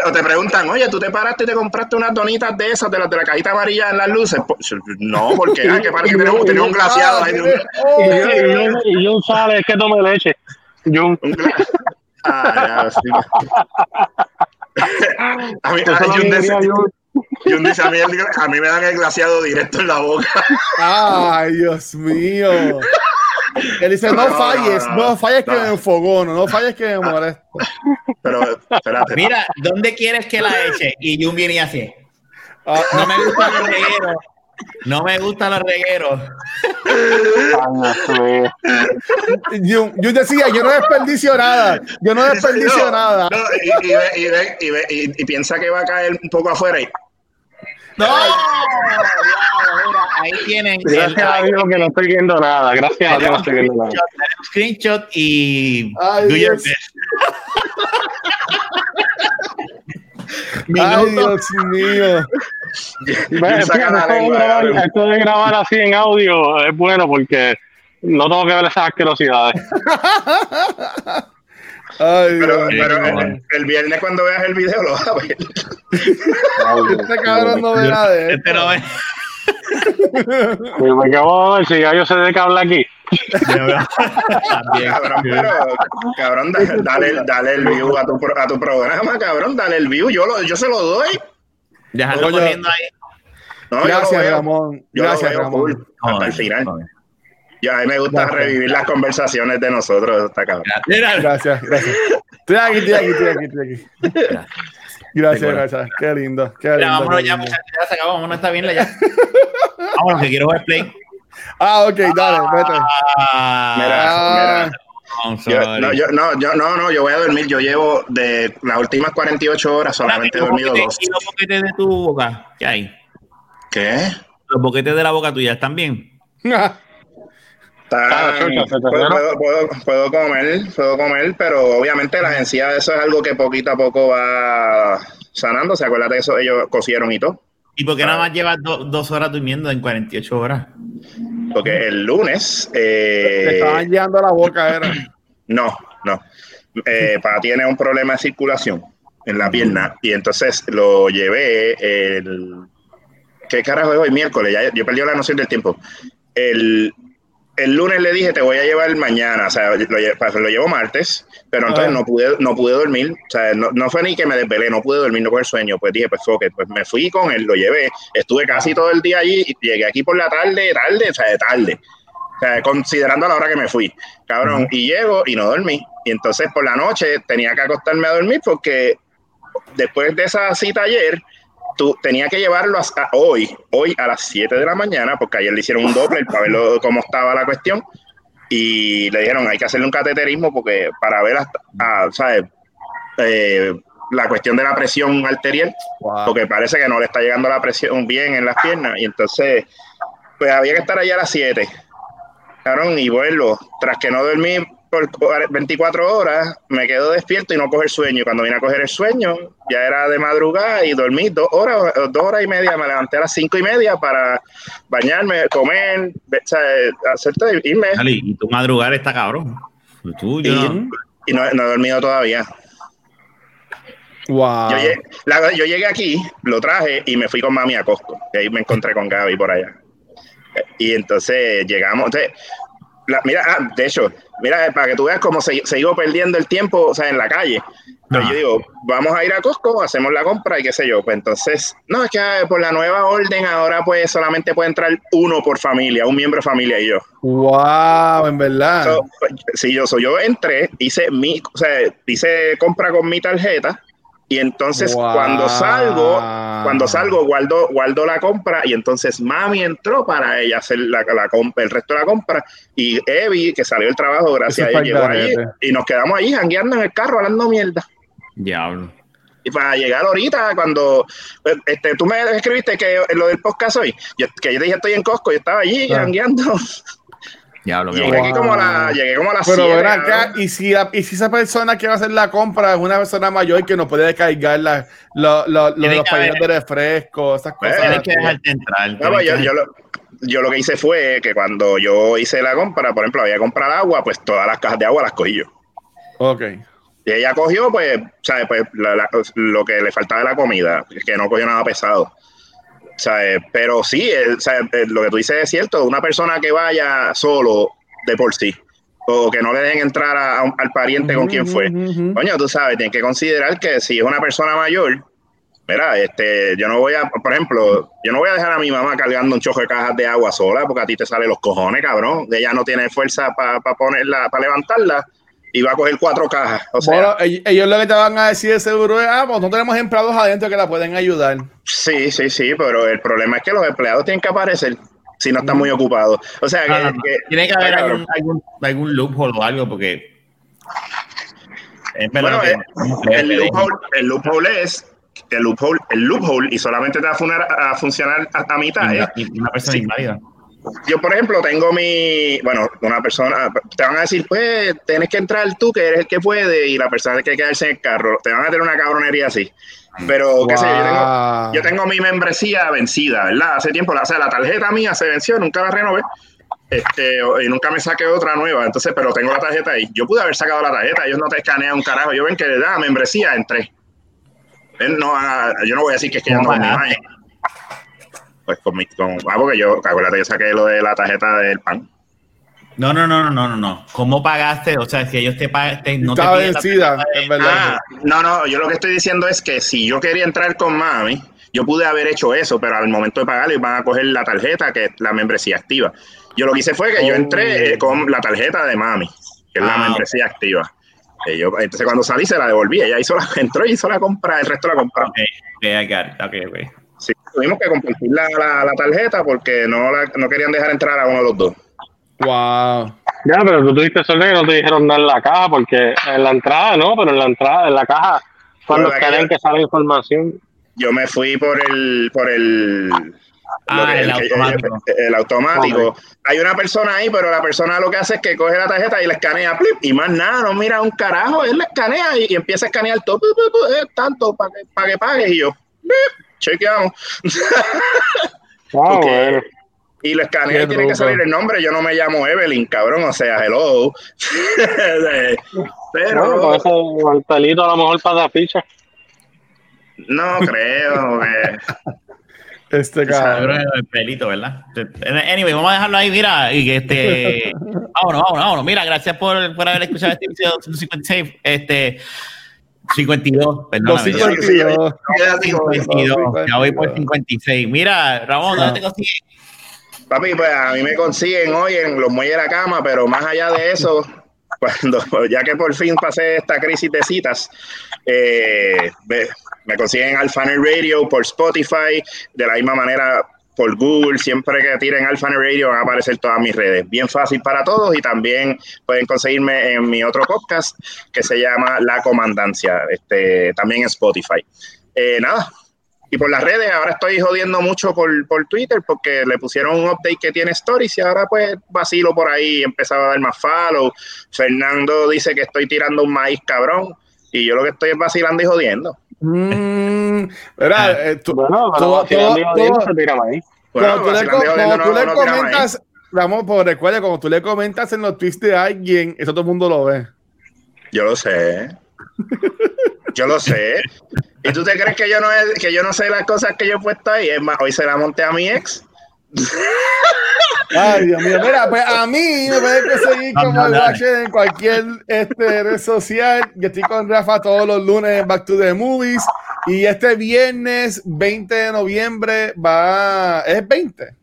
o te preguntan, oye, ¿tú te paraste y te compraste unas donitas de esas, de las de la cajita amarilla en las luces? No, porque ah, que parece que tenía, un glaciado ahí. Y un sale, es que tome leche. Jun. (laughs) Ah, ya, sí. (laughs) a mí, Jun dice, Jun dice a mí, a mí me dan el glaciado directo en la boca. Ay, Dios mío. Él dice, no, falles, no, falles que me enfogono, no falles que me molesto. Pero, espérate. Mira, ¿dónde quieres que la eche? Y Jun viene así. Ah, no me gustan los regueros. No me gustan los regueros. yo, yo, decía, yo no desperdicio nada. Yo no desperdicio no, nada. No, y, y, y, y, piensa que va a caer un poco afuera y no, ahí tienen. Gracias a Dios que no estoy viendo nada. Gracias a Dios no estoy viendo nada. Screenshot y Ay, do your best. (laughs) Ay, Dios mío. (laughs) esto de grabar así en audio es bueno porque no tengo que ver esas asquerosidades. (laughs) Ay, pero, pero el, el, viernes cuando veas el video lo vas a ver. este cabrón no ve nada de Este no ve. Pues me acabo de ver si ya yo sé de qué habla aquí. cabrón, pero, cabrón, dale, dale, dale, el view a tu, a tu programa, cabrón, dale el view. Yo, lo, yo se lo doy. Déjalo poniendo ahí. No, Gracias, Ramón. Gracias, Ramón. Hasta el final. Ya, a mí me gusta gracias. revivir las conversaciones de nosotros. Está cabrón. Gracias, gracias. Estoy aquí, estoy aquí, estoy aquí, estoy aquí. Gracias, gracias. Qué lindo. Qué lindo Mira, vámonos ya, muchachos. Ya se acabó. Vámonos, está bien ya. (laughs) vámonos, que quiero ver play. Ah, ok, dale, vete. Ah, mira, mira. Yo, no, yo, no, yo, no, no, yo voy a dormir. Yo llevo de las últimas 48 horas solamente he dormido dos. ¿Y los boquetes de tu boca? ¿Qué hay? ¿Qué? Los boquetes de la boca tuya están bien. (laughs) Está, puedo, puedo, puedo, comer, puedo comer, pero obviamente la agencia eso es algo que poquito a poco va sanando. ¿Se acuerda de eso? Ellos cosieron y todo. ¿Y por qué nada más llevas do, dos horas durmiendo en 48 horas? Porque el lunes. Eh, Te estaban a la boca, (clears throat) era. No, no. Eh, para tiene un problema de circulación en la pierna y entonces lo llevé el. ¿Qué carajo es hoy? Miércoles, ya, yo perdí la noción del tiempo. El el lunes le dije, te voy a llevar mañana, o sea, lo, pues, lo llevo martes, pero entonces no pude, no pude dormir, o sea, no, no, fue ni que me desvelé, no pude dormir, no por el sueño, pues dije, pues okay, pues me fui con él, lo llevé, estuve casi todo el día allí y llegué aquí por la tarde, tarde, o sea, de tarde, o sea, considerando la hora que me fui, cabrón, uh -huh. y llego y no dormí, y entonces por la noche tenía que acostarme a dormir porque después de esa cita ayer, tú tenía que llevarlo hasta hoy, hoy a las 7 de la mañana, porque ayer le hicieron un doble para ver cómo estaba la cuestión. Y le dijeron, hay que hacerle un cateterismo porque para ver hasta, ah, ¿sabes? Eh, la cuestión de la presión arterial, porque parece que no le está llegando la presión bien en las piernas, y entonces, pues había que estar allá a las 7, y vuelvo, tras que no dormí por 24 horas, me quedo despierto y no coger sueño. Cuando vine a coger el sueño, ya era de madrugada y dormí dos horas, dos horas y media. Me levanté a las cinco y media para bañarme, comer, hacer todo, irme. y tu madrugar está cabrón. Tú, y, no. y no, he dormido todavía. Wow. Yo, llegué, aquí, lo traje y me fui con mami a Costco. Y ahí me encontré con Gaby por allá. Y entonces llegamos. Mira, ah, de hecho, mira, para que tú veas cómo se, se iba perdiendo el tiempo, o sea, en la calle. Pero yo digo, vamos a ir a Costco, hacemos la compra y qué sé yo. Pues entonces, no, es que ah, por la nueva orden ahora pues solamente puede entrar uno por familia, un miembro de familia y yo. Wow, en verdad. si yo, soy yo entré, hice mi, o sea, hice compra con mi tarjeta y entonces cuando salgo, cuando salgo, guardo, guardo la compra y entonces mami entró para ella hacer la, la compra, el resto de la compra. Y Evi, que salió del trabajo, gracias a ella, llegó allí y nos quedamos allí jangueando en el carro hablando mierda. Diablo. Y para llegar ahorita, cuando pues, este, tú me escribiste que lo del podcast hoy, que yo dije estoy en Costco, yo estaba allí jangueando. Llegué, aquí como a la, llegué como a las Pero acá, y si, y si esa persona que va a hacer la compra es una persona mayor que no puede descargar la, lo, lo, los pañales de refresco, esas cosas. Tienes que dejarte entrar. Pues, yo, yo, lo, yo, lo, que hice fue que cuando yo hice la compra, por ejemplo, había que comprar agua, pues todas las cajas de agua las cogí yo. Ok. Y ella cogió, pues, ¿sabes? Pues lo que le faltaba de la comida, que no cogió nada pesado. Pero sí, lo que tú dices es cierto, una persona que vaya solo de por sí, o que no le dejen entrar al pariente con quien fue, coño, tú sabes, tienes que considerar que si es una persona mayor, mira, este, yo no voy a, por ejemplo, yo no voy a dejar a mi mamá cargando un chojo de cajas de agua sola, porque a ti te salen los cojones, cabrón, ella no tiene fuerza para ponerla, para levantarla, y va a coger cuatro cajas. O sea, ellos lo que te van a decir de seguro es, ah, pues no tenemos empleados adentro que la pueden ayudar. Sí, sí, sí, pero el problema es que los empleados tienen que aparecer si no están muy ocupados. O sea, que, tiene que haber algún, algún, algún, loophole o algo, porque... bueno, eh, el, loophole, el, loophole, es el loophole, el loophole y solamente te va a funcionar a, mitad. ¿eh? una persona inválida yo, por ejemplo, tengo mi, bueno, una persona, te van a decir, pues, tienes que entrar tú, que eres el que puede, y la persona tiene que quedarse en el carro. Te van a tener una cabronería así. Pero, qué sé yo, tengo, yo tengo mi membresía vencida, ¿verdad? Hace tiempo, o sea, la tarjeta mía se venció, nunca la renové. Este, y nunca me saqué otra nueva, entonces, pero tengo la tarjeta ahí. Yo pude haber sacado la tarjeta, ellos no te escanean un carajo. Yo ven que da membresía, entré. No, yo no voy a decir que es que ya no me pues con mi, con, ah, porque yo, acuérdate que saqué lo de la tarjeta del pan. No, no, no, no, no, no, ¿Cómo pagaste? O sea, si ellos te pagan, no te vencida, en verdad. Ah, no, no, yo lo que estoy diciendo es que si yo quería entrar con mami, yo pude haber hecho eso, pero al momento de pagarle van a coger la tarjeta que es la membresía activa. Yo lo que hice fue que yo entré eh, con la tarjeta de mami, que es la ah, membresía activa. Eh, entonces cuando salí se la devolví, ella hizo la, (laughs) entró y hizo la compra, el resto la compra. Ok, ok, ok. Tuvimos que compartir la, la, tarjeta porque no, no querían dejar entrar a uno de los dos. Wow. Ya, pero tú tuviste suerte que no te dijeron dar la caja porque en la entrada, ¿no? Pero en la entrada, en la caja, cuando quieren que sale información. Yo me fui por el, por el, Ah, el, automático. El, automático. Hay una persona ahí, pero la persona lo que hace es que coge la tarjeta y la escanea, y más nada, no mira un carajo, él la escanea y, empieza a escanear todo, eh, tanto para que, para que pagues, y yo, chequeamos. Ah, (laughs) bueno. Y lo escaneé y tiene que salir el nombre. Yo no me llamo Evelyn, cabrón. O sea, hello. (laughs) Pero. Bueno, el pelito a lo mejor para la ficha. No creo. Este cabrón. El pelito, ¿verdad? Anyway, vamos a dejarlo ahí, mira. Y que este. (laughs) vámonos, vámonos, vámonos. Mira, gracias por, por haber escuchado este episodio 156. Este. 52, perdón. 52. Ya voy por 56. Mira, Ramón, ¿dónde te consigues? Papi, pues a mí me consiguen hoy en los muelles de la cama, pero más allá de eso, (laughs) cuando ya que por fin pasé esta crisis de citas, eh, me consiguen Alphaner Radio por Spotify, de la misma manera por Google, siempre que tiren Alpha Radio van a aparecer todas mis redes. Bien fácil para todos y también pueden conseguirme en mi otro podcast que se llama La Comandancia, este, también en Spotify. Eh, nada, y por las redes, ahora estoy jodiendo mucho por, por, Twitter porque le pusieron un update que tiene stories y ahora pues vacilo por ahí, empezaba a dar más follow. Fernando dice que estoy tirando un maíz cabrón y yo lo que estoy es vacilando y jodiendo. Mm, ¿verdad? tú, le, comentas, vamos, por recuerda, cuando tú le comentas en los tweets de alguien, eso todo el mundo lo ve. Yo lo sé. Yo lo sé. ¿Y tú te crees que yo no, que yo no sé las cosas que yo he puesto ahí? Es más, hoy se la monté a mi ex. Ay, Dios mío. Mira, pues a mí me pueden conseguir como el en cualquier este, red social. Yo estoy con Rafa todos los lunes en Back to the Movies. Y este viernes 20 de noviembre va. ¿Es 20?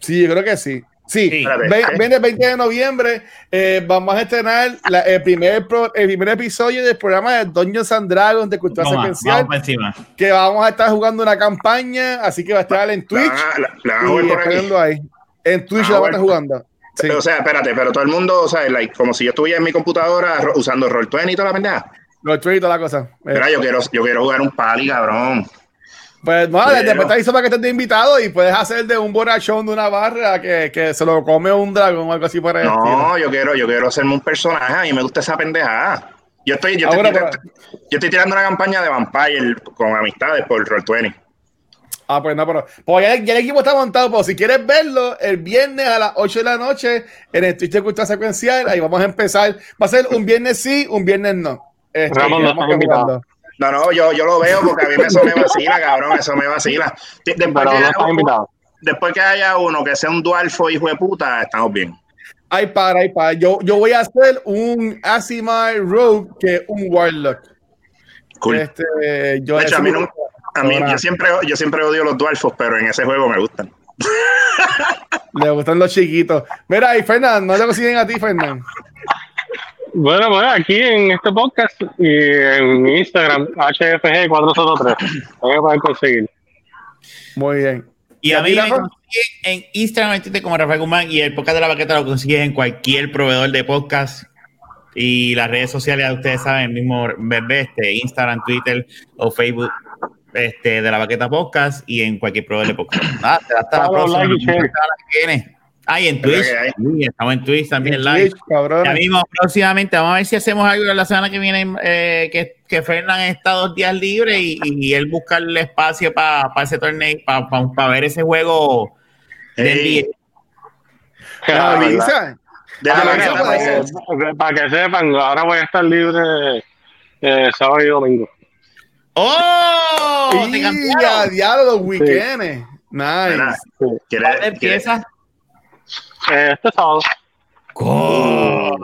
Sí, yo creo que sí. Sí, viene el 20 de noviembre. Eh, vamos a estrenar el, primer el primer episodio del programa de Dungeons and Dragons de Cultura Secuencial. Que vamos a estar jugando una campaña, así que va a estar en Twitch. La, la, ahí. En Twitch la, vamos a estar jugando. O sea, espérate, pero todo el mundo, o sea, like, como si yo estuviera en mi computadora usando Roll20 y toda la pendeja. Roll20 y toda la cosa. Mira, yo quiero, yo quiero jugar un pali, cabrón. Pues no, después te hizo para que estés de invitado y puedes hacer de un borrachón de una barra que, que se lo come un dragón o algo así por el No, yo quiero, yo quiero hacerme un personaje y me gusta esa pendejada. Yo estoy, yo, estoy, yo estoy tirando una campaña de Vampire con amistades por Roll20. Ah, pues no, pero pues ya, el equipo está montado. Pues si quieres verlo, el viernes a las 8 de la noche en el Twitch de Cultura Secuencial, ahí vamos a empezar. Va a ser un viernes sí, un viernes no. Este, no no, no, yo, yo lo veo porque a mí eso me vacila, cabrón, eso me vacila. Después, que, haya, después que haya uno que sea un dualfo hijo de puta, estamos bien. Ay, para, ay, para. Yo, yo voy a hacer un Asimar Rogue que un Warlock. Cool. Este, yo de hecho, a mí, no, a mí yo, siempre, yo siempre odio los dualfos, pero en ese juego me gustan. Le gustan los chiquitos. Mira, y Fernando, no te consiguen a ti, Fernando. (laughs) Bueno, pues aquí en este podcast y en mi Instagram, HFG403. Voy a poder conseguir. Muy bien. Y, a mí me en Instagram como Rafael Guzmán y el podcast de la baqueta lo consigues en cualquier proveedor de podcast y las redes sociales, ustedes saben, el mismo este, Instagram, Twitter o Facebook este, de la baqueta podcast y en cualquier proveedor de podcast. Nada, hasta la próxima. Ah, en Twitch. estamos en Twitch también live. ya mismo, próximamente, vamos a ver si hacemos algo la semana que viene, eh, que, que Fernán está dos días libre y, él busca el espacio para ese torneo, para ver ese juego del ah, para que sepan, ahora voy a estar libre eh, sábado y domingo. ¡Oh! ¡Ya, diablo, los weekends! Nice. ¿Cuándo empieza? Eh, este sábado. ¡Oh!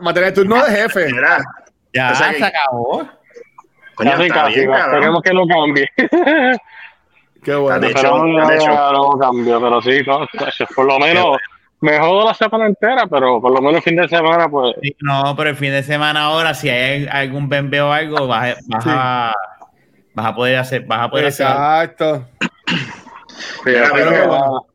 Mantener turno de jefe. ya se acabó. Coño, Queremos que no cambie. (laughs) Qué bueno. De hecho, de hecho. no cambia, pero sí, por lo menos mejor la semana entera, pero por lo menos el fin de semana, pues. no, pero el fin de semana ahora, si hay algún bembeo o algo, vas, vas a vas a poder hacer, vas a poder Exacto. Sí, pero,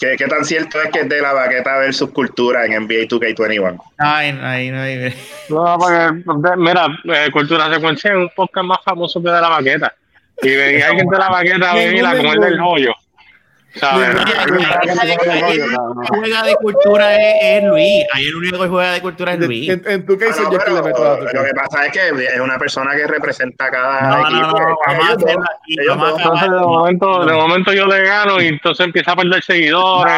¿Qué, ¿Qué, tan cierto es que es de la baqueta versus cultura en NBA 2K21? Ay, ay, no hay. No, porque, mira, eh, Cultura Secuencia es un podcast más famoso que de la baqueta. Y venía alguien de la baqueta a venir a comer del hoyo. Juega de cultura es, Luis. Ahí el único que juega de cultura es Luis. En, tu caso, yo que le meto a Lo que pasa es que es una persona que representa cada no, equipo. No, no, entonces, de momento, de momento yo le gano y entonces empieza a perder seguidores.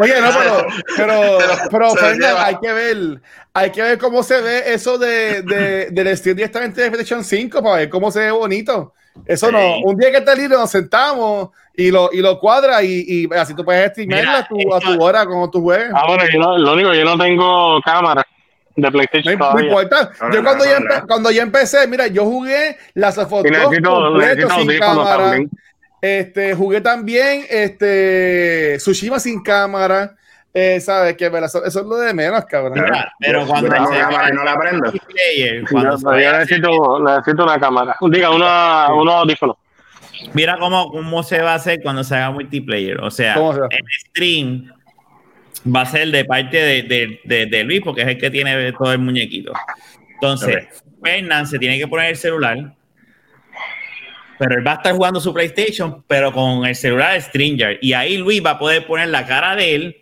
Oye, no, pero, pero, pero, pero hay que ver, hay que ver cómo se ve eso de, de, del estilo directamente de PlayStation 5 para ver cómo se ve bonito. Eso no, un día que esté libre nos sentamos y lo, y lo cuadra y, y así tú puedes streamarla a tu, a tu hora como tú juegas. Ah, bueno, yo no, lo único, yo no tengo cámara de PlayStation. No, importa. yo cuando, ya cuando ya empecé, mira, yo jugué las fotos sin cámara. Este, jugué también este, Tsushima sin cámara. Eh, ¿Sabes qué? Eso, eso, es lo de menos, cabrón. pero cuando cámara no la prendo. yo, necesito, necesito una cámara. Diga, una, unos audífonos. Mira cómo, cómo se va a hacer cuando se haga multiplayer. O sea, el stream va a ser de parte de, de, de, de, Luis, porque es el que tiene todo el muñequito. Entonces, Fernan se tiene que poner el celular, pero él va a estar jugando su PlayStation, pero con el celular de Stringer. Y ahí Luis va a poder poner la cara de él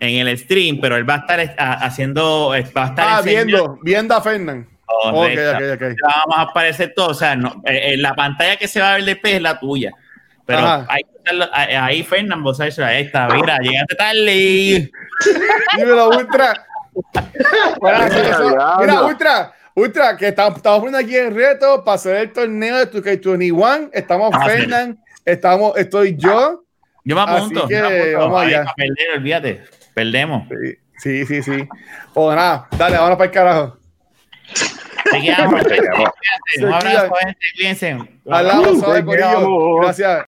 en el stream, pero él va a estar haciendo. Va a estar ah, viendo, viendo a Fernan. Okay, okay, okay. Vamos a aparecer todo. O sea, no, eh, eh, la pantalla que se va a ver después es la tuya. Pero ahí, ahí Fernan, vos sabes, ahí está, mira, llegaste tarde. (laughs) Dímelo, Ultra. (laughs) mira, Ultra, Ultra, que estamos, estamos poniendo aquí el reto para hacer el torneo de 2K21. Estamos ah, Fernan, estamos, estoy yo. Yo me apunto. Así que vamos allá. perder, olvídate. Perdemos. Sí, sí, sí. O nada, dale, vámonos para el carajo. Un abrazo, gente. Cuídense. Hablamos, Gracias.